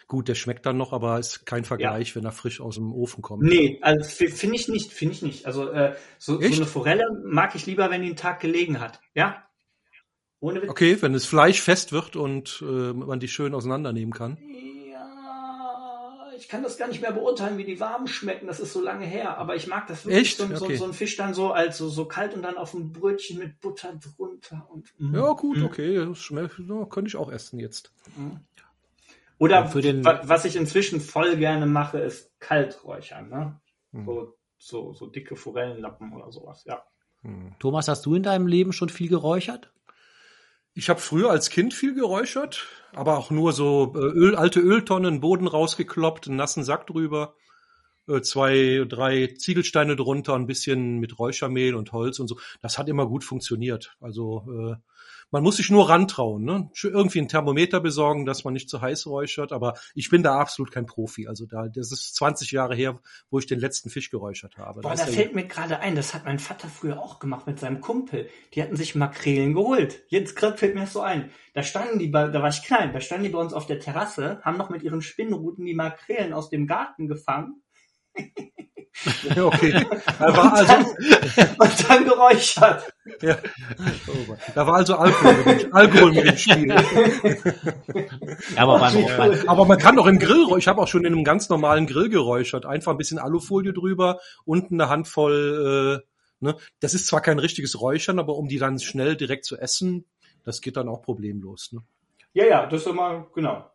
gut, der schmeckt dann noch, aber ist kein Vergleich, ja. wenn er frisch aus dem Ofen kommt. Nee, also finde ich nicht, finde ich nicht. Also äh, so, so, eine Forelle mag ich lieber, wenn die einen Tag gelegen hat. Ja? Ohne Witz. Okay, wenn das Fleisch fest wird und äh, man die schön auseinandernehmen kann ich kann das gar nicht mehr beurteilen, wie die warm schmecken. Das ist so lange her. Aber ich mag das wirklich Echt? So, okay. so, so ein Fisch dann so als so, so kalt und dann auf ein Brötchen mit Butter drunter. Und, mm. Ja, gut, mm. okay. Das schmeckt, ja, könnte ich auch essen jetzt. Mm. Oder für den, was ich inzwischen voll gerne mache, ist Kalträuchern. Ne? Mm. So, so, so dicke Forellenlappen oder sowas, ja. Mm. Thomas, hast du in deinem Leben schon viel geräuchert? Ich habe früher als Kind viel geräuchert, aber auch nur so äh, Öl, alte Öltonnen, Boden rausgekloppt, einen nassen Sack drüber, äh, zwei, drei Ziegelsteine drunter, ein bisschen mit Räuchermehl und Holz und so. Das hat immer gut funktioniert. Also äh, man muss sich nur rantrauen, ne? Irgendwie ein Thermometer besorgen, dass man nicht zu heiß räuchert, aber ich bin da absolut kein Profi. Also da, das ist 20 Jahre her, wo ich den letzten Fisch geräuchert habe. Boah, da fällt mir gerade ein, das hat mein Vater früher auch gemacht mit seinem Kumpel. Die hatten sich Makrelen geholt. Jetzt gerade fällt mir das so ein. Da standen die, bei, da war ich klein, da standen die bei uns auf der Terrasse, haben noch mit ihren Spinnruten die Makrelen aus dem Garten gefangen. okay. Da war also, und dann geräuchert. Ja. Oh da war also Alkohol mit, Alkohol mit dem Spiel. Ja, aber, man, man, aber man kann doch im Grill, ich habe auch schon in einem ganz normalen Grill geräuchert, einfach ein bisschen Alufolie drüber, unten eine Handvoll, äh, ne? das ist zwar kein richtiges Räuchern, aber um die dann schnell direkt zu essen, das geht dann auch problemlos. Ne? Ja, ja, das ist immer, genau.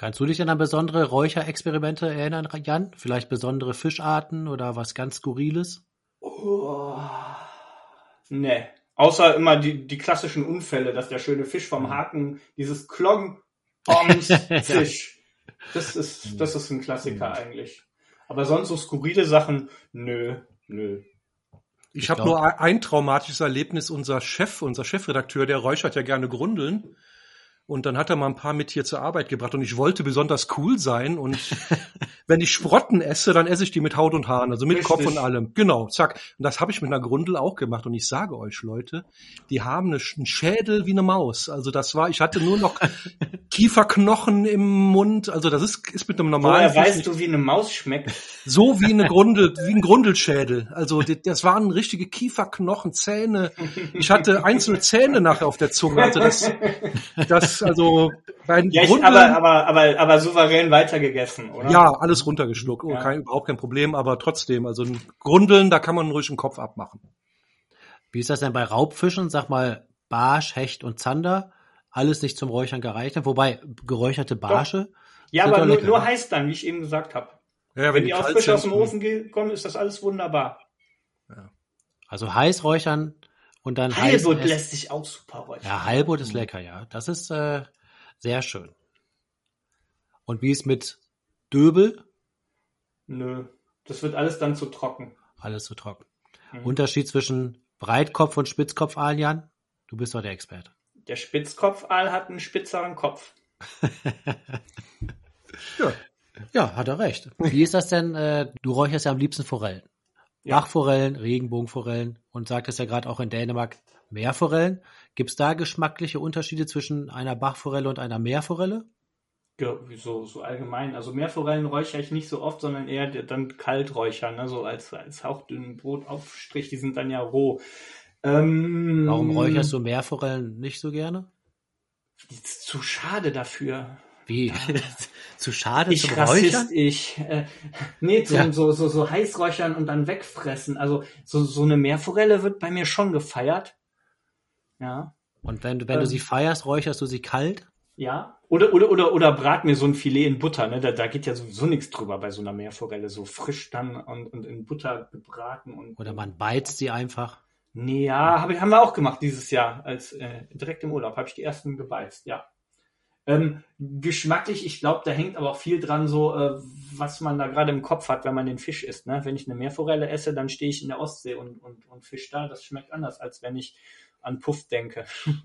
Kannst du dich an besondere Räucherexperimente erinnern, Jan? Vielleicht besondere Fischarten oder was ganz Skurriles? Oh, nee. Außer immer die, die klassischen Unfälle, dass der schöne Fisch vom mhm. Haken, dieses Klong, Bombs, Fisch. Das ist, das ist ein Klassiker mhm. eigentlich. Aber sonst so skurrile Sachen, nö, nö. Ich, ich habe nur ein traumatisches Erlebnis. Unser Chef, unser Chefredakteur, der räuchert ja gerne Grundeln. Und dann hat er mal ein paar mit hier zur Arbeit gebracht und ich wollte besonders cool sein und wenn ich Sprotten esse, dann esse ich die mit Haut und Haaren, also mit Richtig. Kopf und allem. Genau, zack. Und das habe ich mit einer Grundel auch gemacht und ich sage euch, Leute, die haben einen Schädel wie eine Maus. Also das war, ich hatte nur noch Kieferknochen im Mund. Also das ist, ist mit einem normalen. Woher weißt du, wie eine Maus schmeckt? So wie eine Grundel, wie ein Grundelschädel. Also das waren richtige Kieferknochen, Zähne. Ich hatte einzelne Zähne nachher auf der Zunge. Also das, das also bei ja, ich, aber, aber, aber, aber souverän weitergegessen, oder? Ja, alles runtergeschluckt. Ja. Kein, überhaupt kein Problem, aber trotzdem, also ein Grundeln, da kann man ruhig den Kopf abmachen. Wie ist das denn bei Raubfischen? Sag mal, Barsch, Hecht und Zander, alles nicht zum Räuchern geeignet, wobei geräucherte Barsche. Doch. Ja, aber nur, nur heiß dann, wie ich eben gesagt habe. Ja, wenn, wenn die, die frisch aus dem Ofen kommen, ist das alles wunderbar. Ja. Also heiß räuchern und dann Heilbutt lässt sich auch super räuchern. Ja, Heilbutt ist lecker, ja. Das ist äh, sehr schön. Und wie ist mit Döbel? Nö, das wird alles dann zu trocken. Alles zu trocken. Mhm. Unterschied zwischen Breitkopf und Spitzkopfaal, Jan? Du bist doch der Experte. Der Spitzkopfaal hat einen spitzeren Kopf. ja. ja, hat er recht. Wie ist das denn? Äh, du räucherst ja am liebsten Forellen. Ja. Bachforellen, Regenbogenforellen und sagtest ja gerade auch in Dänemark Meerforellen. Gibt es da geschmackliche Unterschiede zwischen einer Bachforelle und einer Meerforelle? so, so allgemein. Also Meerforellen räuchere ich nicht so oft, sondern eher dann kalt räuchern, ne? so als, als hauchdünnen Brotaufstrich, die sind dann ja roh. Ähm, Warum räucherst du Meerforellen nicht so gerne? Ist zu schade dafür. Wie? zu schade ich zum Rassist, Räuchern? Ich, äh, nee, zum Ja. so, so, so heißräuchern und dann wegfressen. Also so, so eine Meerforelle wird bei mir schon gefeiert. Ja. Und wenn, du- wenn du Ähm. sie feierst, räucherst du sie kalt? Ja. Oder, oder, oder, oder brat mir so ein Filet in Butter, ne? Da, da geht ja sowieso nichts drüber bei so einer Meerforelle. So frisch dann und, und in Butter gebraten und. Oder man beizt sie einfach? Nee, ja, hab, ich- haben wir auch gemacht dieses Jahr, als äh, direkt im Urlaub, habe ich die ersten gebeizt, ja. Ähm, geschmacklich, ich glaube, da hängt aber auch viel dran, so äh, was man da gerade im Kopf hat, wenn man den Fisch isst. Ne? Wenn ich eine Meerforelle esse, dann stehe ich in der Ostsee und, und, und fisch da. Das schmeckt anders, als wenn ich an Puff denke.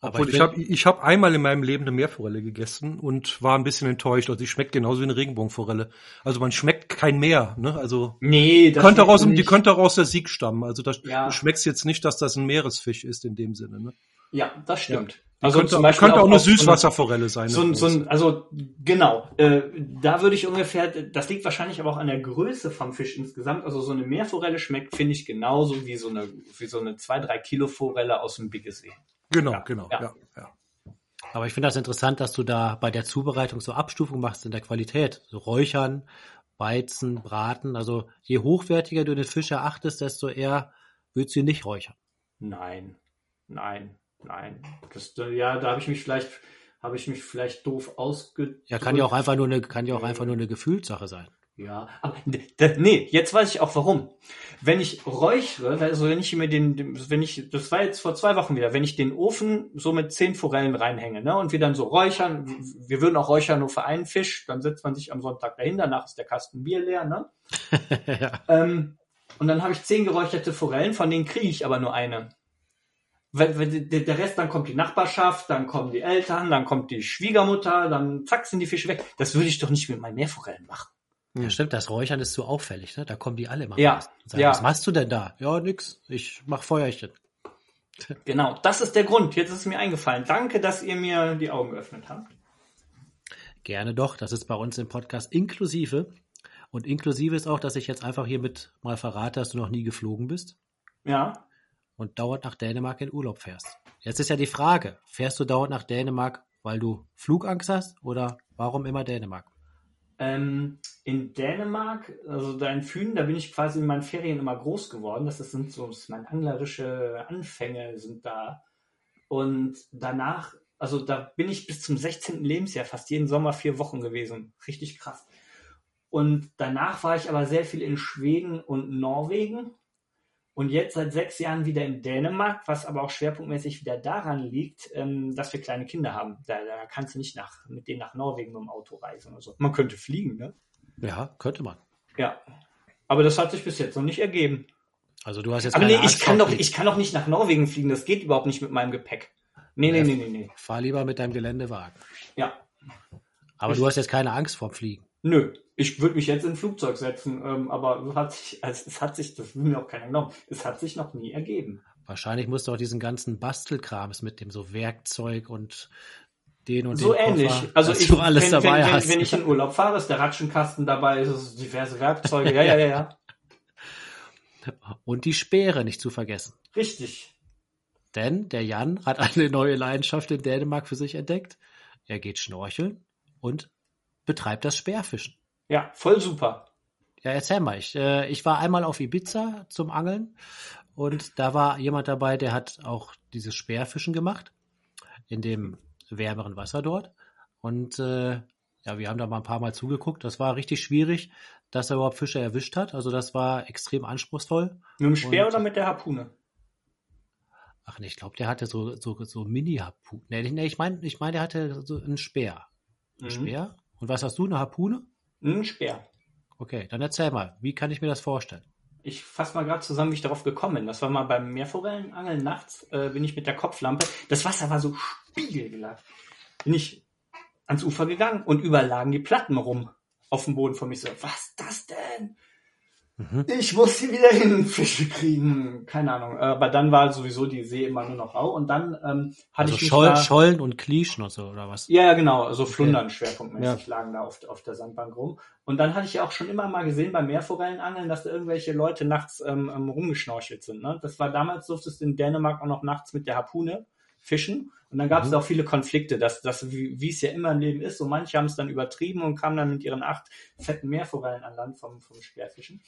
Aber Obwohl, ich will- habe ich hab einmal in meinem Leben eine Meerforelle gegessen und war ein bisschen enttäuscht. Also die schmeckt genauso wie eine Regenbogenforelle. Also man schmeckt kein Meer, ne? Also Nee, das könnte schmeckt aus, dem- die könnte auch aus der Sieg stammen. Also das, Ja. du schmeckst jetzt nicht, dass das ein Meeresfisch ist in dem Sinne. Ne? Ja, das stimmt. Die könnte, Also zum Beispiel könnte auch, eine auf so Süßwasserforelle sein. So ein, eine so ein, also genau, äh, da würde ich ungefähr, das liegt wahrscheinlich aber auch an der Größe vom Fisch insgesamt. Also so eine Meerforelle schmeckt, finde ich, genauso wie so eine, wie so eine 2-3 Kilo Forelle aus dem Biggesee. genau, ja, genau. ja. Ja. Ja, Aber ich finde das interessant, dass du da bei der Zubereitung so Abstufung machst in der Qualität. So Räuchern, Weizen, Braten. Also je hochwertiger du den Fisch erachtest, desto eher würdest du ihn nicht räuchern. Nein, nein, nein. Das, ja, da habe ich mich vielleicht, habe ich mich vielleicht doof ausgedrückt. Ja, kann ja auch einfach nur eine, kann ja auch einfach nur eine Gefühlssache sein. Ja, aber nee, jetzt weiß ich auch warum. Wenn ich räuchere, also wenn ich mir den, den- wenn ich, das war jetzt vor zwei Wochen wieder, wenn ich den Ofen so mit zehn Forellen reinhänge, ne, und wir dann so räuchern, wir würden auch räuchern nur für einen Fisch, dann setzt man sich am Sonntag dahin, danach ist der Kasten Bier leer, ne? ja. Ähm, und dann habe ich zehn geräucherte Forellen, von denen kriege ich aber nur eine. Weil, weil der der Rest, dann kommt die Nachbarschaft, dann kommen die Eltern, dann kommt die Schwiegermutter, dann zack sind die Fische weg. Das würde ich doch nicht mit meinen Meerforellen machen. ja, stimmt, das Räuchern ist zu auffällig, ne? Da kommen die alle immer Ja, sagen, ja. was machst du denn da? Ja, nix. Ich mach Feuerchen. Genau, das ist der Grund. Jetzt ist es mir eingefallen. Danke, dass ihr mir die Augen geöffnet habt. Gerne doch. Das ist bei uns im Podcast inklusive. Und inklusive ist auch, dass ich jetzt einfach hiermit mal verrate, dass du noch nie geflogen bist Ja, und dauernd nach Dänemark in Urlaub fährst. Jetzt ist ja die Frage, fährst du dauernd nach Dänemark, weil du Flugangst hast oder warum immer Dänemark? ähm, in Dänemark, also da in Fünen, da bin ich quasi in meinen Ferien immer groß geworden. Das sind so das meine anglerische Anfänge sind da. Und danach, also da bin ich bis zum 16. Lebensjahr fast jeden Sommer vier Wochen gewesen. Richtig krass. Und danach war ich aber sehr viel in Schweden und Norwegen. Und jetzt seit sechs Jahren wieder in Dänemark, was aber auch schwerpunktmäßig wieder daran liegt, ähm, dass wir kleine Kinder haben. Da, da kannst du nicht nach, mit denen nach Norwegen mit dem Auto reisen oder so. Man könnte fliegen, ne? Ja, könnte man. Ja. Aber das hat sich bis jetzt noch nicht ergeben. Also du hast jetzt Aber keine nee, ich Angst kann vor doch, ich kann doch nicht nach Norwegen fliegen. Das geht überhaupt nicht mit meinem Gepäck. Nee, nee, nee, nee, nee. Fahr lieber mit deinem Geländewagen. Ja. Aber du hast jetzt keine Angst vorm Fliegen. Nö. Ich würde mich jetzt in ein Flugzeug setzen, ähm, aber es hat sich, also es hat sich, das will mir auch keiner glauben, es hat sich noch nie ergeben. Wahrscheinlich musst du auch diesen ganzen Bastelkrams mit dem so Werkzeug und den und so den ähnlich. Koffer, Also ich, du alles wenn, dabei wenn, hast. wenn, wenn ich in Urlaub fahre, ist der Ratschenkasten dabei, ist es diverse Werkzeuge. Ja, ja, ja, ja. und die Speere nicht zu vergessen. Richtig. Denn der Jan hat eine neue Leidenschaft in Dänemark für sich entdeckt. Er geht schnorcheln und betreibt das Speerfischen. Ja, voll super. Ja, erzähl mal. Ich, äh, ich war einmal auf Ibiza zum Angeln und da war jemand dabei, der hat auch dieses Speerfischen gemacht in dem wärmeren Wasser dort. Und äh, ja, wir haben da mal ein paar Mal zugeguckt. Das war richtig schwierig, dass er überhaupt Fische erwischt hat. Also das war extrem anspruchsvoll. Mit dem Speer Und- oder mit der Harpune? Ach nee, ich glaube, der hatte so, so, so Mini-Harpune. Nee, nee, ich meine, ich mein, der hatte so einen Speer. Ein Mhm. Speer? Und was hast du, eine Harpune? Ein Speer. Okay, dann erzähl mal, wie kann ich mir das vorstellen? Ich fasse mal gerade zusammen, wie ich darauf gekommen bin. Das war mal beim Meerforellenangeln nachts, äh, bin ich mit der Kopflampe. Das Wasser war so spiegelglatt. Bin ich ans Ufer gegangen und überall lagen die Platten rum auf dem Boden von mir. So, was ist das denn? Mhm. Ich muss sie wieder hin, Fische kriegen. Keine Ahnung. Aber dann war sowieso die See immer nur noch rau. Und dann ähm, hatte Also ich Scholl, da, Schollen und so, oder was? Ja, ja, genau. Also Flundern schwerpunktmäßig Ja. lagen da auf, auf der Sandbank rum. Und dann hatte ich ja auch schon immer mal gesehen beim Meerforellenangeln, dass da irgendwelche Leute nachts ähm, ähm, rumgeschnorchelt sind. Ne? Das war damals, durftest du in Dänemark auch noch nachts mit der Harpune fischen. Und dann gab es Mhm. auch viele Konflikte, dass, dass wie es ja immer im Leben ist, so manche haben es dann übertrieben und kamen dann mit ihren acht fetten Meerforellen an Land vom, vom Speerfischen.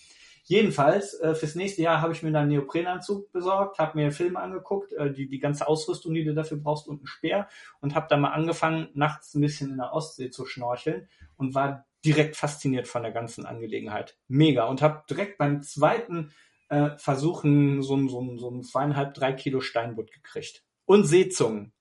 Jedenfalls, äh, fürs nächste Jahr habe ich mir dann einen Neoprenanzug besorgt, habe mir Filme angeguckt, äh, die, die ganze Ausrüstung, die du dafür brauchst und einen Speer und habe dann mal angefangen, nachts ein bisschen in der Ostsee zu schnorcheln und war direkt fasziniert von der ganzen Angelegenheit. Mega. Und habe direkt beim zweiten äh, Versuchen so, ein- so, ein- so ein zweieinhalb, drei Kilo Steinbutt gekriegt. Und Seezungen.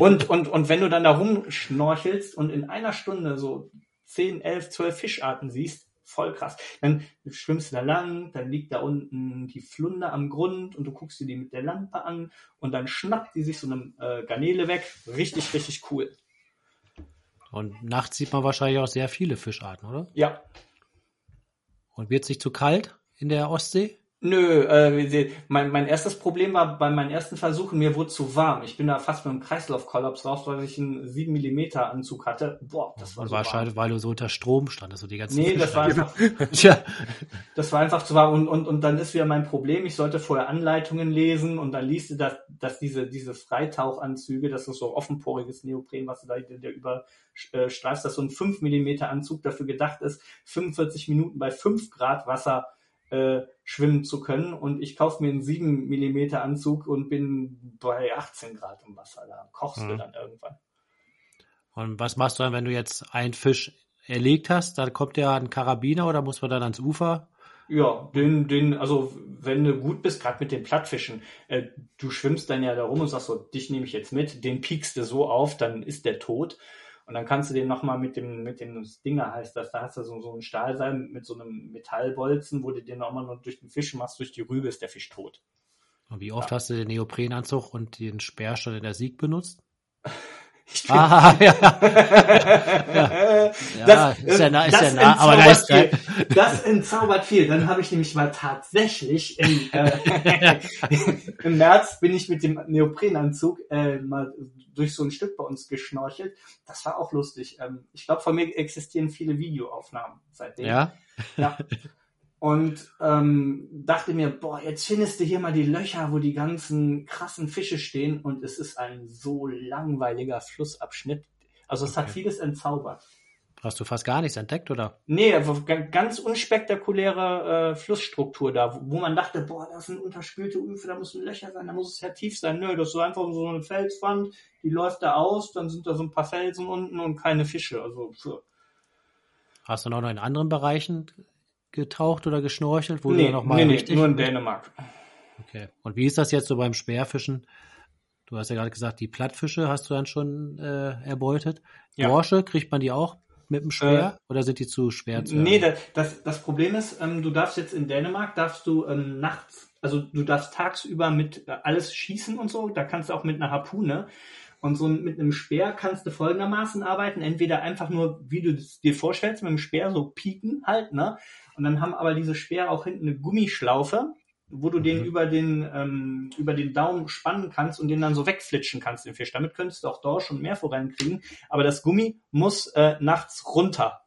und, und, und wenn du dann da rumschnorchelst und in einer Stunde so 10, 11, 12 Fischarten siehst, voll krass. Dann schwimmst du da lang, dann liegt da unten die Flunder am Grund und du guckst dir die mit der Lampe an und dann schnappt die sich so eine äh, Garnele weg. Richtig, richtig cool. Und nachts sieht man wahrscheinlich auch sehr viele Fischarten, oder? Ja. Und wird es nicht zu kalt in der Ostsee? Nö, äh, mein, mein erstes Problem war bei meinen ersten Versuchen, mir wurde zu warm. Ich bin da fast mit einem Kreislaufkollaps raus, weil ich einen 7 mm Anzug hatte. Boah, das war so warm. wahrscheinlich, weil du so unter Strom standest, so die ganzen Nee, das war einfach, Tja, das war einfach zu warm. Und, und, und dann ist wieder mein Problem, ich sollte vorher Anleitungen lesen und dann liest du, dass, dass diese, diese Freitauchanzüge, das ist so offenporiges Neopren, was du da der, der überstreifst, dass so ein 5 mm Anzug dafür gedacht ist, 45 Minuten bei 5 Grad Wasser äh, schwimmen zu können. Und ich kaufe mir einen 7 mm Anzug und bin bei 18 Grad im Wasser. Da kochst du Mhm. dann irgendwann. und was machst du dann, wenn du jetzt einen Fisch erlegt hast? Dann kommt der ein Karabiner oder muss man dann ans Ufer? Ja, den, den, also wenn du gut bist, gerade mit den Plattfischen, äh, du schwimmst dann ja da rum und sagst so, dich nehme ich jetzt mit, den piekst du so auf, dann ist der tot. Und dann kannst du den nochmal mit dem, mit dem Stinger heißt das, da hast du so, so einen Stahlseil mit so einem Metallbolzen, wo du den nochmal nur durch den Fisch machst, durch die Rübe ist der Fisch tot. Und wie oft hast du den Neoprenanzug und den Sperrstoff in der Sieg benutzt? Ich Ah, ja. ja, Das, ist ja, nah- ist das ja nah, aber da ist entzaubert viel. Das entzaubert viel. Dann habe ich nämlich mal tatsächlich im, äh, im März bin ich mit dem Neoprenanzug äh, mal durch so ein Stück bei uns geschnorchelt. Das war auch lustig. Ähm, ich glaube, von mir existieren viele Videoaufnahmen seitdem. ja. Ja. Und ähm, dachte mir, boah, jetzt findest du hier mal die Löcher, wo die ganzen krassen Fische stehen und es ist ein so langweiliger Flussabschnitt. Also es hat Okay. vieles entzaubert. Hast du fast gar nichts entdeckt, oder? Nee, ganz unspektakuläre äh, Flussstruktur da, wo, wo man dachte, boah, das sind unterspülte Ufer, da müssen Löcher sein, da muss es ja tief sein. Nö, das ist einfach so eine Felswand, die läuft da aus, dann sind da so ein paar Felsen unten und keine Fische. Also pff. Hast du noch in anderen Bereichen getaucht oder geschnorchelt, wo nee, noch mal nee, nee, nur in Dänemark. Okay. Und wie ist das jetzt so beim Speerfischen? Du hast ja gerade gesagt, die Plattfische hast du dann schon äh, erbeutet. Ja. Dorsche, kriegt man die auch mit dem Speer oder sind die zu schwer zu Nee, das, das, das Problem ist, ähm, du darfst jetzt in Dänemark, darfst du ähm, nachts, also du darfst tagsüber mit äh, alles schießen und so, da kannst du auch mit einer Harpune und so mit einem Speer kannst du folgendermaßen arbeiten, entweder einfach nur, wie du es dir vorstellst, mit dem Speer so pieken halt, ne? Und dann haben aber diese Speer auch hinten eine Gummischlaufe, wo du den Mhm. über den ähm, über den Daumen spannen kannst und den dann so wegflitschen kannst, den Fisch. Damit könntest du auch Dorsch und Meerforellen kriegen, aber das Gummi muss äh, nachts runter.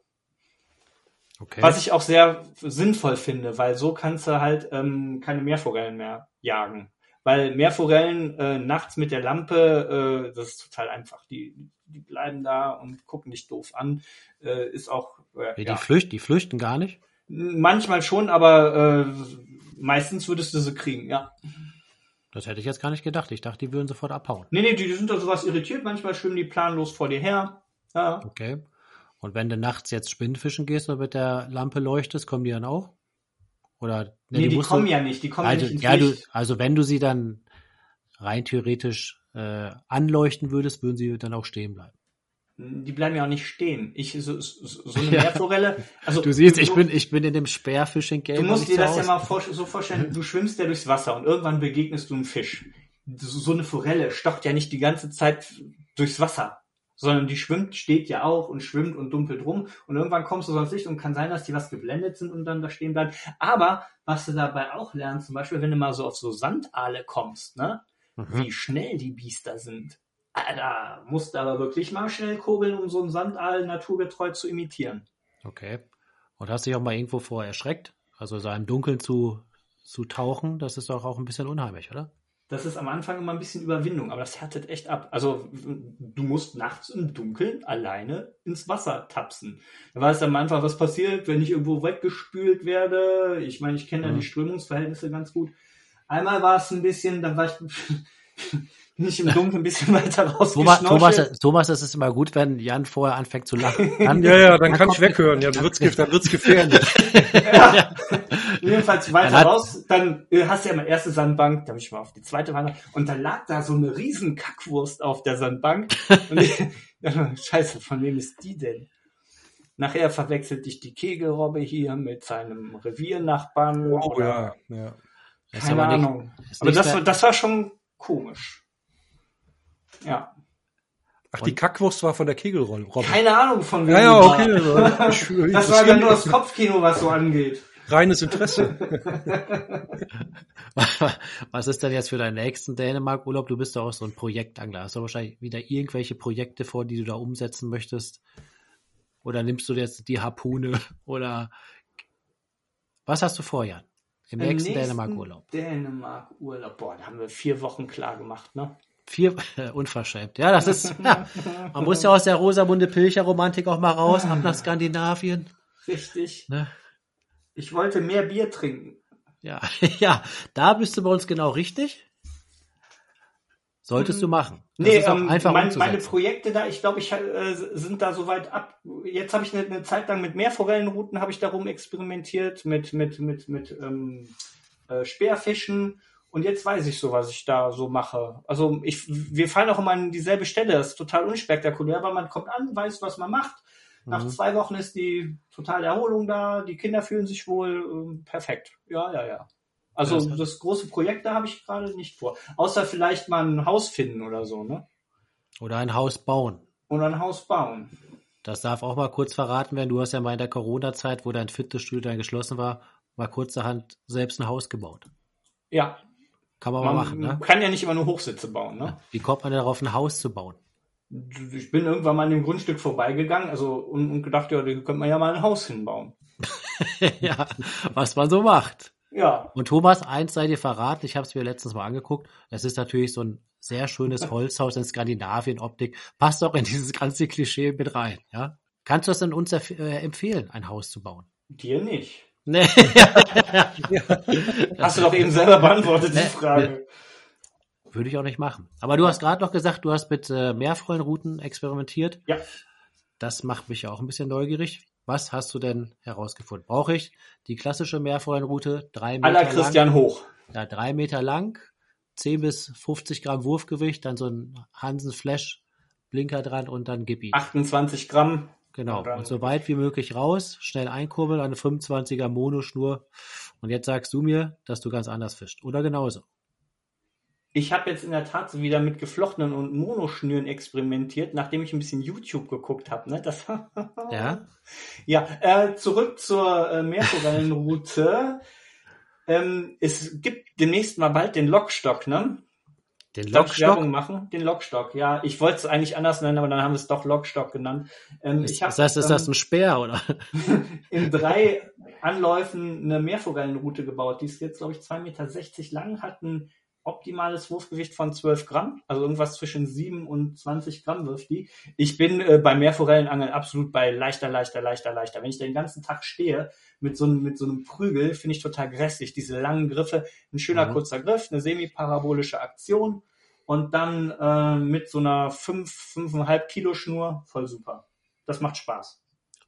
Okay. Was ich auch sehr sinnvoll finde, weil so kannst du halt ähm, keine Meerforellen mehr jagen. Weil Meerforellen äh, nachts mit der Lampe, äh, das ist total einfach. Die, die bleiben da und gucken dich doof an. Äh, ist auch äh, die, ja. flüchten, die flüchten gar nicht. Manchmal schon, aber äh, meistens würdest du sie kriegen, ja. Das hätte ich jetzt gar nicht gedacht. Ich dachte, die würden sofort abhauen. Nee, nee, die, die sind da sowas irritiert, manchmal schwimmen die planlos vor dir her. Ja. Okay. Und wenn du nachts jetzt Spinnfischen gehst und mit der Lampe leuchtest, kommen die dann auch? Oder Nee, die musst kommen du, ja nicht, die kommen also, ja nicht ins ja, du, Licht. also wenn du sie dann rein theoretisch äh, anleuchten würdest, würden sie dann auch stehen bleiben. Die bleiben ja auch nicht stehen. Ich, so, so, eine. Meerforelle. Also, Du siehst, ich bin, ich bin in dem Speerfishing-Game. Du noch musst dir das ja mal vor, so vorstellen, du schwimmst ja durchs Wasser und irgendwann begegnest du einem Fisch. So eine Forelle stocht ja nicht die ganze Zeit durchs Wasser. sondern die schwimmt, steht ja auch und schwimmt und dumpelt rum und irgendwann kommst du sonst nicht und kann sein, dass die was geblendet sind und dann da stehen bleiben. Aber was du dabei auch lernst, zum Beispiel, wenn du mal so auf so Sandaale kommst, ne, mhm. wie schnell die Biester sind. Da musst du aber wirklich mal schnell kurbeln, um so einen Sandaal naturgetreu zu imitieren. Okay. Und hast dich auch mal irgendwo vor erschreckt? Also so im Dunkeln zu, zu tauchen, das ist doch auch ein bisschen unheimlich, oder? das ist am Anfang immer ein bisschen Überwindung, aber das härtet echt ab. Also du musst nachts im Dunkeln alleine ins Wasser tapsen. Da weißt du am Anfang, was passiert, wenn ich irgendwo weggespült werde. Ich meine, ich kenne ja mhm. die Strömungsverhältnisse ganz gut. Einmal war es ein bisschen, da war ich nicht im Dunkeln ein bisschen weiter raus. Thomas, Thomas, Thomas, das ist immer gut, wenn Jan vorher anfängt zu lachen. Dann, ja, ja, dann, dann kann ich weghören. Ja, dann wird's, dann wird's gefährlich. ja. Jedenfalls weiter dann raus, dann äh, hast du ja meine erste Sandbank, da bin ich mal auf die zweite Wanne und da lag da so eine riesen Kackwurst auf der Sandbank. und ich, Scheiße, von wem ist die denn? Nachher verwechselt dich die Kegelrobbe hier mit seinem Reviernachbarn. Oh ja, ja. Keine aber Ahnung. Nicht, aber das, das war schon komisch. Ja. Ach, die Kackwurst war von der Kegelrolle. Keine Ahnung von wem. Ja, ja, okay. das war ja nur das Kopfkino, was so angeht. Reines Interesse. was ist denn jetzt für deinen nächsten Dänemark-Urlaub? Du bist doch auch so ein Projektangler. Hast du wahrscheinlich wieder irgendwelche Projekte vor, die du da umsetzen möchtest? Oder nimmst du jetzt die Harpune? Oder was hast du vor, Jan? Im, nächsten Dänemark-Urlaub. Dänemark-Urlaub. Boah, da haben wir vier Wochen klar gemacht, ne? Vier, äh, unverschämt. Ja, das ist, ja, man muss ja aus der Rosamunde Pilcher-Romantik auch mal raus, ab nach Skandinavien. Richtig. Ne? Ich wollte mehr Bier trinken. Ja, ja, da bist du bei uns genau richtig. Solltest du machen. Das nee, ähm, einfach mein, meine Projekte da, ich glaube, ich äh, sind da soweit ab. Jetzt habe ich eine, eine, Zeit lang mit Meerforellenrouten habe ich darum experimentiert, mit mit mit mit ähm, äh, Speerfischen und jetzt weiß ich so, was ich da so mache. Also ich, wir fallen auch immer an dieselbe Stelle. Das ist total unspektakulär, weil man kommt an, weiß, was man macht. Nach mhm. zwei Wochen ist die totale Erholung da, die Kinder fühlen sich wohl äh, perfekt. Ja, ja, ja. Also das, das große Projekt, da habe ich gerade nicht vor. Außer vielleicht mal ein Haus finden oder so, ne? Oder ein Haus bauen. Oder ein Haus bauen. Das darf auch mal kurz verraten werden. Du hast ja mal in der Corona-Zeit, wo dein Fitnessstudio dann geschlossen war, mal kurzerhand selbst ein Haus gebaut. Ja, kann man, man mal machen, ne? kann ja nicht immer nur Hochsitze bauen, ne? Wie kommt man darauf, ein Haus zu bauen? Ich bin irgendwann mal an dem Grundstück vorbeigegangen, also und, und gedacht, ja, da könnte man ja mal ein Haus hinbauen. ja, was man so macht. Ja. Und Thomas, eins sei dir verraten, ich habe es mir letztens mal angeguckt. Es ist natürlich so ein sehr schönes Holzhaus in Skandinavien-Optik. Passt auch in dieses ganze Klischee mit rein, ja? Kannst du es denn uns äh, empfehlen, ein Haus zu bauen? Dir nicht. Nee. Hast du doch eben selber beantwortet, die Frage. Würde ich auch nicht machen. Aber du hast gerade noch gesagt, du hast mit äh, Meerfreuenrouten experimentiert. Ja. Das macht mich ja auch ein bisschen neugierig. Was hast du denn herausgefunden? Brauche ich die klassische Meerfreuenroute, drei Meter Aller Christian lang, Hoch. Ja, drei Meter lang, 10 bis 50 Gramm Wurfgewicht, dann so ein Hansen Flash Blinker dran und dann gib ihn. 28 Gramm. Genau. Und, und so weit wie möglich raus, schnell einkurbeln, eine 25er Monoschnur. Und jetzt sagst du mir, dass du ganz anders fischst. Oder genauso. Ich habe jetzt in der Tat so wieder mit geflochtenen und Monoschnüren experimentiert, nachdem ich ein bisschen YouTube geguckt habe. Ne? Das ja. Ja, äh, zurück zur äh, Meerforellenroute. ähm, es gibt demnächst mal bald den Lockstock, ne? Den Lockstock? machen? Den Lockstock, ja. Ich wollte es eigentlich anders nennen, aber dann haben wir es doch Lockstock genannt. Ähm, ich hab, das heißt, ist ähm, das ein Speer, oder? in drei Anläufen eine Meerforellenroute gebaut. Die ist jetzt, glaube ich, 2,60 Meter lang, hat ein optimales Wurfgewicht von 12 Gramm, also irgendwas zwischen 7 und 20 Gramm wirft die. Ich bin äh, beim Meerforellenangeln absolut bei leichter, leichter, leichter, leichter. Wenn ich den ganzen Tag stehe mit so, mit so einem Prügel, finde ich total grässlich. Diese langen Griffe, ein schöner mhm. kurzer Griff, eine semi-parabolische Aktion und dann äh, mit so einer 5, 5,5 Kilo Schnur, voll super. Das macht Spaß.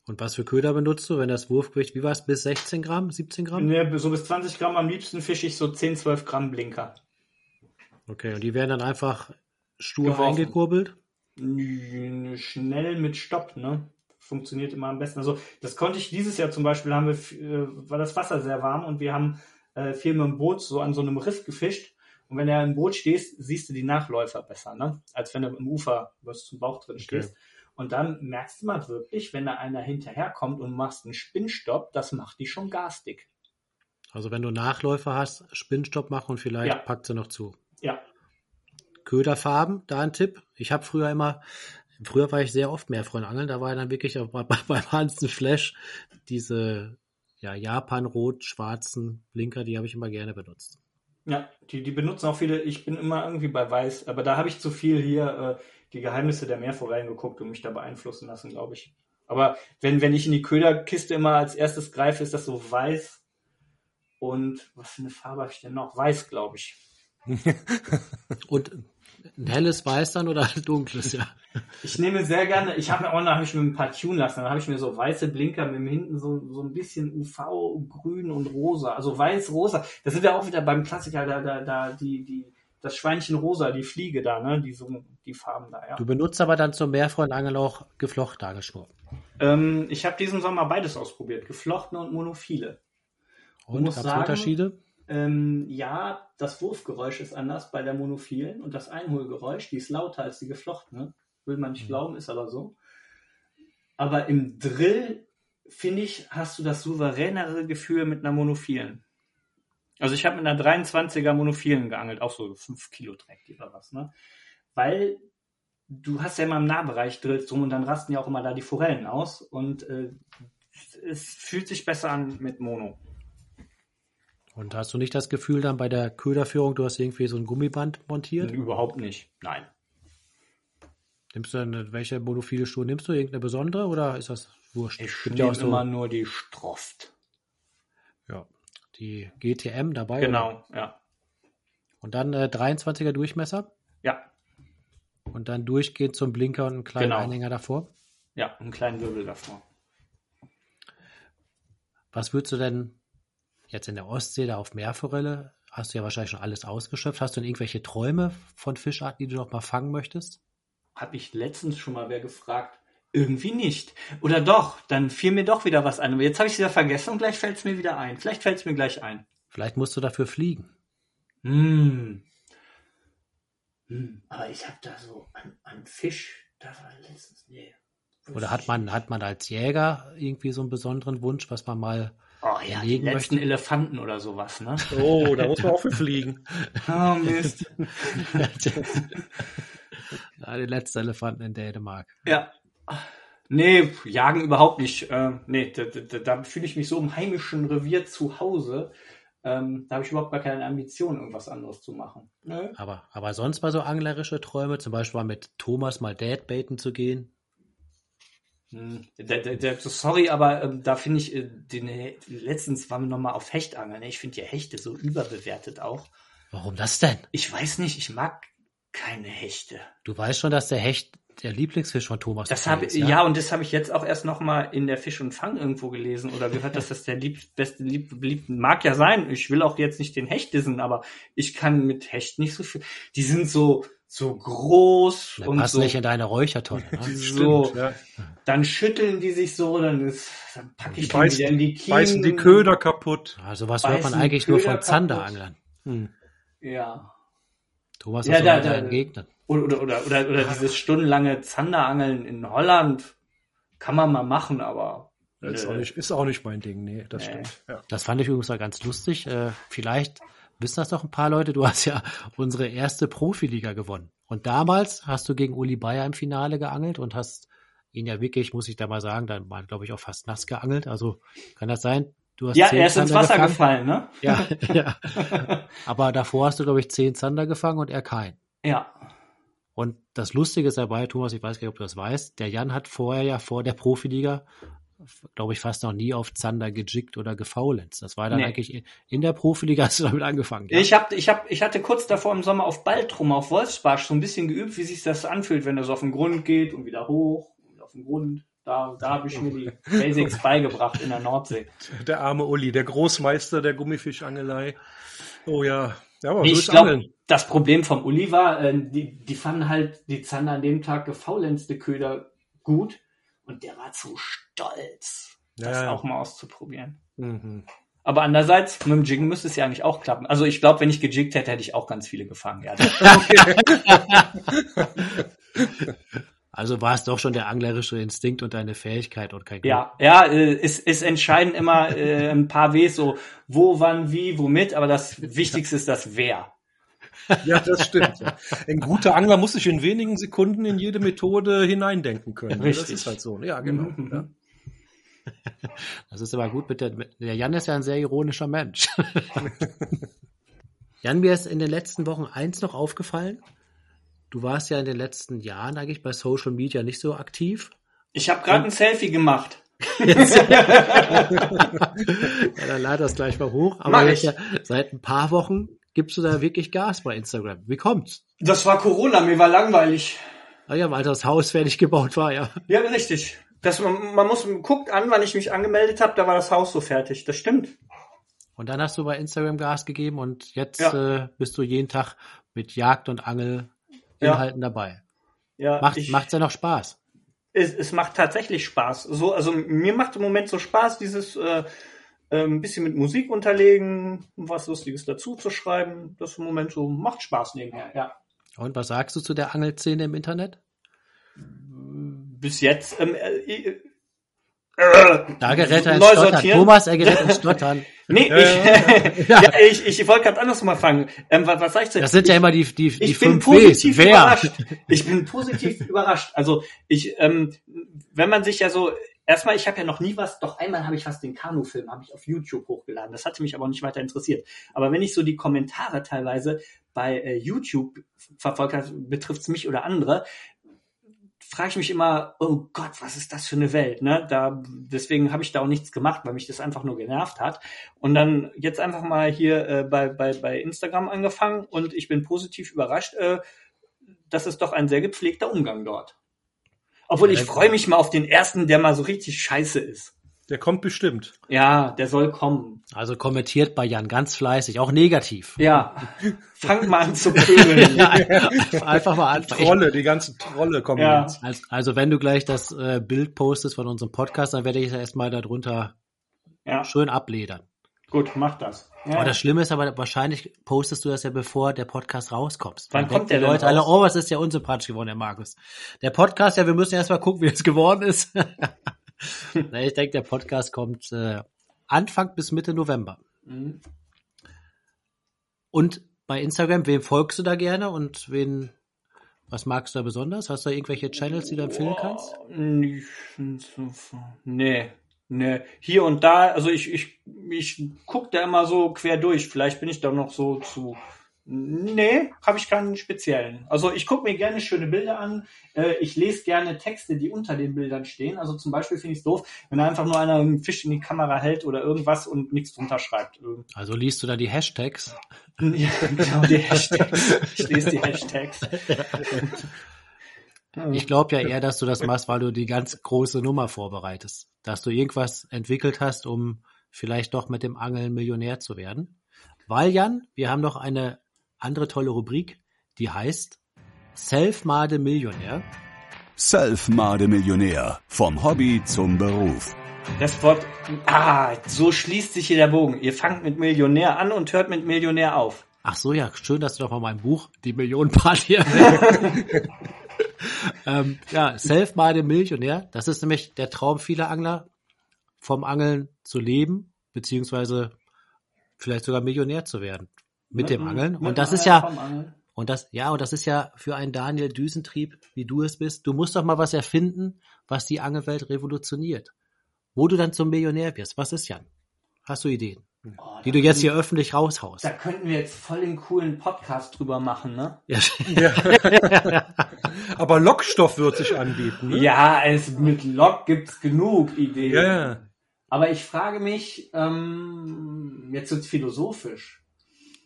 Und was für Köder benutzt du, wenn das Wurfgewicht, wie war es, bis 16 Gramm, 17 Gramm? Nee, so bis 20 Gramm. Am liebsten fische ich so 10, 12 Gramm Blinker. Okay, und die werden dann einfach stur Geworfen. eingekurbelt? Schnell mit Stopp, ne? Funktioniert immer am besten. Also das konnte ich dieses Jahr zum Beispiel, haben wir, äh, war das Wasser sehr warm und wir haben äh, viel mit dem Boot so an so einem Riff gefischt Und wenn du im Boot stehst, siehst du die Nachläufer besser, ne? als wenn du im Ufer was zum Bauch drin stehst. Okay. Und dann merkst du mal wirklich, wenn da einer hinterherkommt und machst einen Spinnstopp, das macht die schon garstig. Also wenn du Nachläufer hast, Spinnstopp machen und vielleicht ja. packt sie noch zu. Ja. Köderfarben, da ein Tipp. Ich habe früher immer, früher war ich sehr oft Meerfreudenangeln, da war dann wirklich bei, bei, beim Hansen Flash diese ja, Japan-rot-schwarzen Blinker, die habe ich immer gerne benutzt. Ja, die, die benutzen auch viele. Ich bin immer irgendwie bei Weiß, aber da habe ich zu viel hier äh, die Geheimnisse der Meerforellen geguckt und mich da beeinflussen lassen, glaube ich. Aber wenn, wenn ich in die Köderkiste immer als erstes greife, ist das so weiß. Und was für eine Farbe habe ich denn noch? Weiß, glaube ich. und ein helles Weiß dann oder ein dunkles, ja? Ich nehme sehr gerne, ich habe mir auch noch, habe ich mir ein paar tun lassen, dann habe ich mir so weiße Blinker mit hinten so, so ein bisschen UV, grün und rosa, also weiß, rosa. Das sind ja auch wieder beim Klassiker, da, da, da, die, die, das Schweinchen rosa, die Fliege da, ne, die so, die Farben da, ja. Du benutzt aber dann zum Meerfreundangel auch geflochten Angelschnur. Ähm, ich habe diesen Sommer beides ausprobiert, geflochtene und monophile. Und, gab es Unterschiede? Ähm, ja, das Wurfgeräusch ist anders bei der monophilen und das Einholgeräusch, die ist lauter als die geflochtene. Will man nicht mhm. glauben, ist aber so. Aber im Drill, finde ich, hast du das souveränere Gefühl mit einer monophilen. Also ich habe mit einer 23er monophilen geangelt, auch so 5 Kilo Dreck oder was, ne? Weil du hast ja immer im Nahbereich drillst rum und dann rasten ja auch immer da die Forellen aus und äh, es fühlt sich besser an mit Mono. Und hast du nicht das Gefühl dann bei der Köderführung, du hast irgendwie so ein Gummiband montiert? Überhaupt nicht, nein. Nimmst du dann, welche monophile Schuhe nimmst du? Irgendeine besondere oder ist das wurscht? Ich nehme ja so, immer nur die Stroft. Ja, die GTM dabei. Genau, oder? ja. Und dann äh, 23er Durchmesser? Ja. Und dann durchgehend zum Blinker und einen kleinen genau. Einhänger davor? Ja, einen kleinen Wirbel davor. Was würdest du denn jetzt in der Ostsee, da auf Meerforelle, hast du ja wahrscheinlich schon alles ausgeschöpft. Hast du denn irgendwelche Träume von Fischarten, die du noch mal fangen möchtest? Habe ich letztens schon mal wer gefragt. Irgendwie nicht. Oder doch, dann fiel mir doch wieder was ein. Aber jetzt habe ich es wieder vergessen und gleich fällt es mir wieder ein. Vielleicht fällt es mir gleich ein. Vielleicht musst du dafür fliegen. Hm. hm. Aber ich habe da so einen Fisch, da war letztens, nee. Oder hat man, hat man als Jäger irgendwie so einen besonderen Wunsch, was man mal Oh ja, die letzten möchte. Elefanten oder sowas, ne? Oh, da muss man auch für fliegen. oh Mist. ja, die letzten Elefanten in Dänemark. Ja. Nee, jagen überhaupt nicht. Äh, nee, da, da, da fühle ich mich so im heimischen Revier zu Hause. Ähm, da habe ich überhaupt gar keine Ambition, irgendwas anderes zu machen. Aber, aber sonst mal so anglerische Träume, zum Beispiel mal mit Thomas mal Dad-Baiten zu gehen? Der, der, der, sorry, aber ähm, da finde ich, äh, den, letztens waren wir nochmal auf Hechtangeln. Ne? Ich finde die Hechte so überbewertet auch. Warum das denn? Ich weiß nicht, ich mag keine Hechte. Du weißt schon, dass der Hecht der Lieblingsfisch von Thomas das habe, ist, ja? ja, und das habe ich jetzt auch erst nochmal in der Fisch und Fang irgendwo gelesen oder gehört, dass das der lieb, beste lieb, lieb, mag ja sein. Ich will auch jetzt nicht den Hecht dissen, aber ich kann mit Hecht nicht so viel. Die sind so, so groß Der und passt so, nicht in deine Räuchertonne. Ne? so, Stimmt, ja. dann schütteln die sich so, dann, ist, dann packe ich die, beißen, wieder in die Kiemen. Beißen die Köder kaputt. Also was hört man eigentlich nur von Zanderanglern. Hm. Ja. Thomas ist ja, da, da, Gegner. Oder, oder, oder, oder, oder dieses stundenlange Zanderangeln in Holland kann man mal machen, aber ist auch, nicht, ist auch nicht mein Ding, nee, das nee. stimmt. Ja. Das fand ich übrigens mal ganz lustig. Äh, vielleicht wissen das doch ein paar Leute, du hast ja unsere erste Profiliga gewonnen. Und damals hast du gegen Uli Bayer im Finale geangelt und hast ihn ja wirklich, muss ich da mal sagen, dann war, glaube ich, auch fast nass geangelt. Also kann das sein? Du hast ja, er ist Zander ins Wasser gefangen. gefallen, ne? Ja, ja. Aber davor hast du, glaube ich, zehn Zander gefangen und er kein. Ja. Und das Lustige ist dabei, Thomas, ich weiß gar nicht, ob du das weißt, der Jan hat vorher ja vor der Profiliga glaube ich, fast noch nie auf Zander gejickt oder gefaulenzt. Das war dann nee. eigentlich in der Profiliga hast du damit angefangen. Ja? Ich hab, ich hab, ich hatte kurz davor im Sommer auf Baltrum, auf Wolfsbarsch so ein bisschen geübt, wie sich das anfühlt, wenn so auf den Grund geht und wieder hoch und auf den Grund. Da, da habe ich mir die Basics beigebracht in der Nordsee. Der arme Uli, der Großmeister der Gummifischangelei. Oh ja, ja, aber nee, ich glaube, das Problem vom Uli war, äh, die, die fanden halt die Zander an dem Tag gefaulenzte Köder gut und der war zu stolz, das ja. auch mal auszuprobieren. Mhm. Aber andererseits, mit dem Jiggen müsste es ja eigentlich auch klappen. Also ich glaube, wenn ich gejiggt hätte, hätte ich auch ganz viele gefangen. Ja. Also war es doch schon der anglerische Instinkt und deine Fähigkeit und kein Glück. Ja, ja, äh, es, es entscheiden immer äh, ein paar Ws, so wo, wann, wie, womit, aber das Wichtigste ist das Wer. Ja, das stimmt. Ja. Ein guter Angler muss sich in wenigen Sekunden in jede Methode hineindenken können. Richtig. Das ist halt so. Ja, genau. Mhm. Ja. Das ist aber gut mit der, mit, der Jan ist ja ein sehr ironischer Mensch. Jan, mir ist in den letzten Wochen eins noch aufgefallen. Du warst ja in den letzten Jahren eigentlich bei Social Media nicht so aktiv. Ich habe gerade ein Selfie gemacht. ja, dann lad das gleich mal hoch. Aber ja, seit ein paar Wochen gibst du da wirklich Gas bei Instagram. Wie kommt's? Das war Corona, mir war langweilig. Ah ja, weil das Haus fertig gebaut war, ja. Ja, richtig. Das, man, man muss guckt an, wann ich mich angemeldet habe, da war das Haus so fertig. Das stimmt. Und dann hast du bei Instagram Gas gegeben und jetzt ja. äh, bist du jeden Tag mit Jagd und Angel Inhalten ja. dabei. Ja, macht ich, macht's ja noch Spaß. Es, es macht tatsächlich Spaß. So, also mir macht im Moment so Spaß, dieses äh, äh, ein bisschen mit Musik unterlegen, was Lustiges dazu zu schreiben. Das im Moment so macht Spaß nebenher, ja. Und was sagst du zu der Angelszene im Internet? Bis jetzt ähm, äh, da gerät er ins Stottern. Thomas, er gerät ins Stottern. nee, ich, ja. ich, ich wollte gerade anders mal fragen. Ähm, was, was sag ich denn? Das sind ich, ja immer die, die, die ich bin positiv Wer? überrascht. Ich bin positiv überrascht. Also ich, ähm, wenn man sich ja so, erstmal, ich habe ja noch nie was, doch einmal habe ich was den Kanu-Film, habe ich auf YouTube hochgeladen. Das hatte mich aber nicht weiter interessiert. Aber wenn ich so die Kommentare teilweise bei äh, YouTube verfolge, betrifft es mich oder andere, frage ich mich immer, oh Gott, was ist das für eine Welt? Ne? Da, deswegen habe ich da auch nichts gemacht, weil mich das einfach nur genervt hat. Und dann jetzt einfach mal hier äh, bei, bei, bei Instagram angefangen und ich bin positiv überrascht. Äh, das ist doch ein sehr gepflegter Umgang dort. Obwohl ich freue mich mal auf den ersten, der mal so richtig scheiße ist. Der kommt bestimmt. Ja, der soll kommen. Also kommentiert bei Jan ganz fleißig, auch negativ. Ja. Fangt mal an zu pöbeln. ja, einfach mal an. Trolle, die ganzen Trolle kommen ja. jetzt. Also, also, wenn du gleich das äh, Bild postest von unserem Podcast, dann werde ich es erstmal darunter ja. schön abledern. Gut, mach das. Ja. Aber das Schlimme ist aber, wahrscheinlich postest du das ja bevor der Podcast rauskommt. Wann kommt der die Leute alle, oh, was ist ja unsympathisch geworden, der Markus. Der Podcast, ja, wir müssen erstmal gucken, wie es geworden ist. ich denke, der Podcast kommt äh, Anfang bis Mitte November. Mhm. Und bei Instagram, wem folgst du da gerne und wen, was magst du da besonders? Hast du da irgendwelche Channels, die du empfehlen kannst? Nee, nee. Hier und da, also ich, ich, ich gucke da immer so quer durch. Vielleicht bin ich da noch so zu Nee, habe ich keinen speziellen. Also ich gucke mir gerne schöne Bilder an. Äh, ich lese gerne Texte, die unter den Bildern stehen. Also zum Beispiel finde ich es doof, wenn einfach nur einer einen Fisch in die Kamera hält oder irgendwas und nichts drunter schreibt. Also liest du da die Hashtags? Ja, genau, die Hashtags. Ich lese die Hashtags. Ich glaube ja eher, dass du das machst, weil du die ganz große Nummer vorbereitest. Dass du irgendwas entwickelt hast, um vielleicht doch mit dem Angeln Millionär zu werden. Weil, Jan, wir haben noch eine andere tolle Rubrik, die heißt Self-Made Millionär. Self-Made Millionär. Vom Hobby zum Beruf. Das Wort, ah, so schließt sich hier der Bogen. Ihr fangt mit Millionär an und hört mit Millionär auf. Ach so, ja, schön, dass du doch mal mein Buch, die Millionenparty ähm, ja, Self-Made Millionär. Das ist nämlich der Traum vieler Angler, vom Angeln zu leben, beziehungsweise vielleicht sogar Millionär zu werden mit dem Angeln. Und das ist ja, und das, ja, und das ist ja für einen Daniel Düsentrieb, wie du es bist. Du musst doch mal was erfinden, was die Angelwelt revolutioniert. Wo du dann zum Millionär wirst. Was ist Jan? Hast du Ideen? Oh, die du jetzt hier öffentlich raushaust. Da könnten wir jetzt voll den coolen Podcast drüber machen, ne? Ja. ja. Aber Lockstoff wird sich anbieten. Ne? Ja, es, mit Lock gibt's genug Ideen. Ja. Aber ich frage mich, ähm, jetzt wird's philosophisch.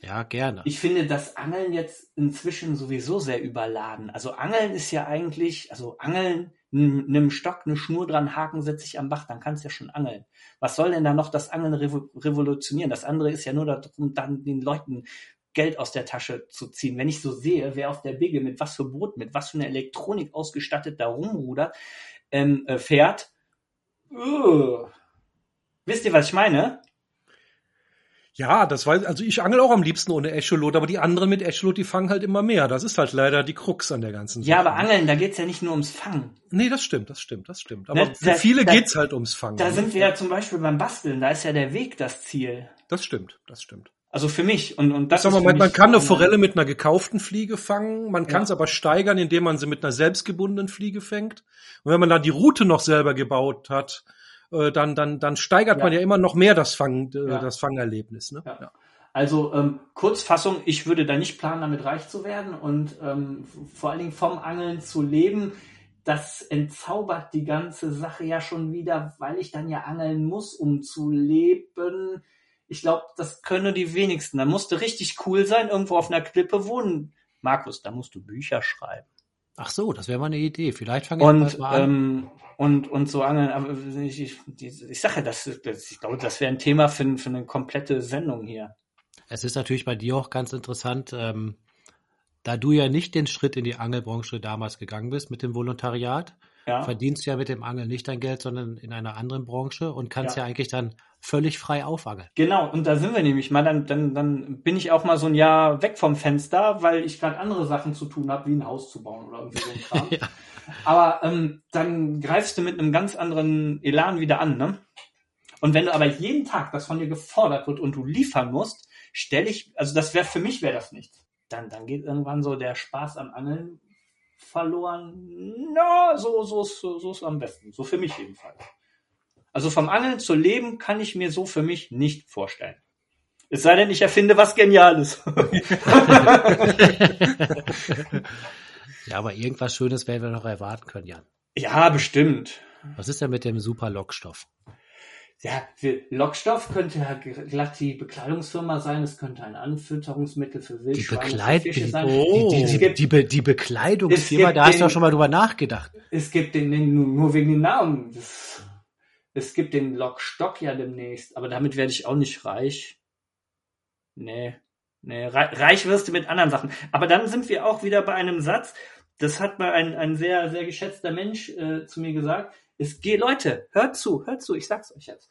Ja, gerne. Ich finde das Angeln jetzt inzwischen sowieso sehr überladen. Also Angeln ist ja eigentlich, also Angeln, nimm Stock, eine Schnur dran, Haken setze ich am Bach, dann kannst du ja schon angeln. Was soll denn da noch das Angeln revolutionieren? Das andere ist ja nur darum, dann den Leuten Geld aus der Tasche zu ziehen. Wenn ich so sehe, wer auf der Bigge mit was für Boot, mit was für eine Elektronik ausgestattet da rumrudert, ähm, äh, fährt, uh, wisst ihr, was ich meine? Ja, das weiß, also ich angel auch am liebsten ohne Echolot, aber die anderen mit Echolot, die fangen halt immer mehr. Das ist halt leider die Krux an der ganzen Sache. Ja, aber Angeln, da geht's ja nicht nur ums Fangen. Nee, das stimmt, das stimmt, das stimmt. Aber da, für viele da, geht's halt ums Fangen. Da sind wir ja zum Beispiel beim Basteln, da ist ja der Weg das Ziel. Das stimmt, das stimmt. Also für mich und und das Sag mal, man, man kann eine Forelle mit einer gekauften Fliege fangen, man kann es aber steigern, indem man sie mit einer selbstgebundenen Fliege fängt. Und wenn man dann die Route noch selber gebaut hat, äh, dann dann dann steigert ja. man ja immer noch mehr das Fang äh, ja. das Fangerlebnis. Ne? Ja. Also ähm, Kurzfassung, ich würde da nicht planen, damit reich zu werden und ähm, vor allen Dingen vom Angeln zu leben. Das entzaubert die ganze Sache ja schon wieder, weil ich dann ja angeln muss, um zu leben ich glaube, das können die wenigsten. Da musst du richtig cool sein, irgendwo auf einer Klippe wohnen. Markus, da musst du Bücher schreiben. Ach so, das wäre mal eine Idee. Vielleicht fange ich und, mal an. Ähm, und, und so angeln. Aber ich, ich, ich sage, das, das, ich glaube, das wäre ein Thema für, für eine komplette Sendung hier. Es ist natürlich bei dir auch ganz interessant, ähm, da du ja nicht den Schritt in die Angelbranche damals gegangen bist mit dem Volontariat, ja. verdienst ja mit dem Angeln nicht dein Geld, sondern in einer anderen Branche und kannst ja, ja eigentlich dann völlig frei aufangeln. Genau, und da sind wir nämlich mal, dann, dann, dann bin ich auch mal so ein Jahr weg vom Fenster, weil ich gerade andere Sachen zu tun habe, wie ein Haus zu bauen oder irgendwie so ein Kram. ja. Aber ähm, dann greifst du mit einem ganz anderen Elan wieder an, ne? Und wenn du aber jeden Tag das von dir gefordert wird und du liefern musst, stelle ich, also das wäre für mich wäre das nichts. Dann, dann geht irgendwann so der Spaß am Angeln verloren. Na, so, so, so, so ist am besten. So für mich jedenfalls. Also vom Angeln zu leben kann ich mir so für mich nicht vorstellen. Es sei denn, ich erfinde was Geniales. ja, aber irgendwas Schönes werden wir noch erwarten können, Jan. Ja, bestimmt. Was ist denn mit dem super Lockstoff? Ja, Lockstoff könnte ja glatt die Bekleidungsfirma sein, es könnte ein Anfütterungsmittel für Wildschweine die Bekleid Fische sein. Oh. Die, die, die, die, die Bekleidungsfirma, da hast du auch schon mal drüber nachgedacht. Es gibt den, den nur wegen dem Namen. Das, es gibt den Lockstock ja demnächst, aber damit werde ich auch nicht reich. Nee, nee, reich wirst du mit anderen Sachen. Aber dann sind wir auch wieder bei einem Satz, das hat mal ein, ein sehr, sehr geschätzter Mensch äh, zu mir gesagt es geht, Leute, hört zu, hört zu, ich sag's euch jetzt.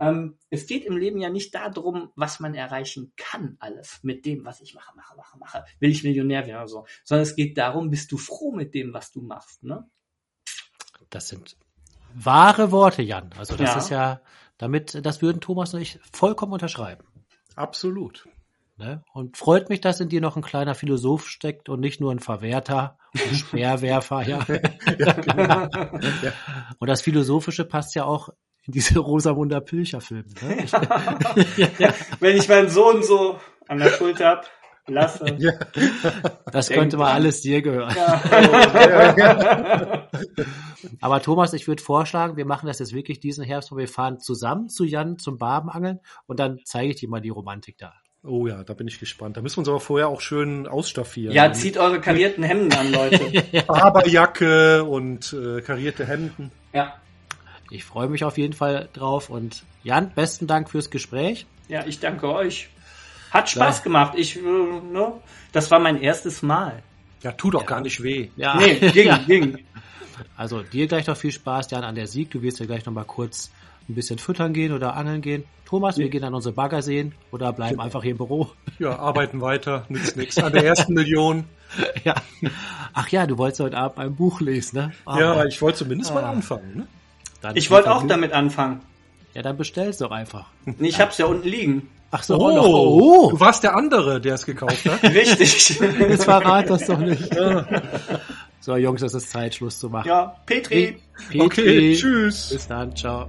Ähm, es geht im Leben ja nicht darum, was man erreichen kann, alles mit dem, was ich mache, mache, mache, mache. Will ich Millionär werden oder so. Sondern es geht darum, bist du froh mit dem, was du machst, ne? Das sind wahre Worte, Jan. Also das ja. ist ja, damit, das würden Thomas und ich vollkommen unterschreiben. Absolut. Ne? Und freut mich, dass in dir noch ein kleiner Philosoph steckt und nicht nur ein Verwerter, ein Speerwerfer, ja. ja, genau. ja. Und das Philosophische passt ja auch in diese Rosamunder Pilcher-Filme. Ne? ja. Wenn ich meinen Sohn so an der Schulter hab, lasse. Ja. Das könnte mal alles dir gehören. Ja. Aber Thomas, ich würde vorschlagen, wir machen das jetzt wirklich diesen Herbst, wo wir fahren zusammen zu Jan zum Barbenangeln und dann zeige ich dir mal die Romantik da. Oh ja, da bin ich gespannt. Da müssen wir uns aber vorher auch schön ausstaffieren. Ja, zieht eure karierten Hemden an, Leute. Barberjacke und äh, karierte Hemden. Ja. Ich freue mich auf jeden Fall drauf und Jan, besten Dank fürs Gespräch. Ja, ich danke euch. Hat Spaß ja. gemacht. Ich, äh, ne, das war mein erstes Mal. Ja, tut doch ja. gar nicht weh. Ja. Nee, ging, ja. ging. Also dir gleich noch viel Spaß, Jan, an der Sieg. Du wirst ja gleich noch mal kurz ein bisschen füttern gehen oder angeln gehen. Thomas, wir gehen an unsere Bagger sehen oder bleiben genau. einfach hier im Büro. Ja, arbeiten weiter, nützt nichts. An der ersten Million. Ja. Ach ja, du wolltest heute Abend ein Buch lesen, ne? Ah. Ja, ich wollte zumindest ah. mal anfangen. Ne? Dann ich wollte auch damit anfangen. Ja, dann bestellst doch einfach. Ich hab's ja unten liegen. Ach so, oh, oh. du warst der andere, der es gekauft hat. Richtig. Jetzt verrat das doch nicht. So, Jungs, es ist Zeit, Schluss zu machen. Ja, Petri. Petri. Okay, tschüss. Bis dann, ciao.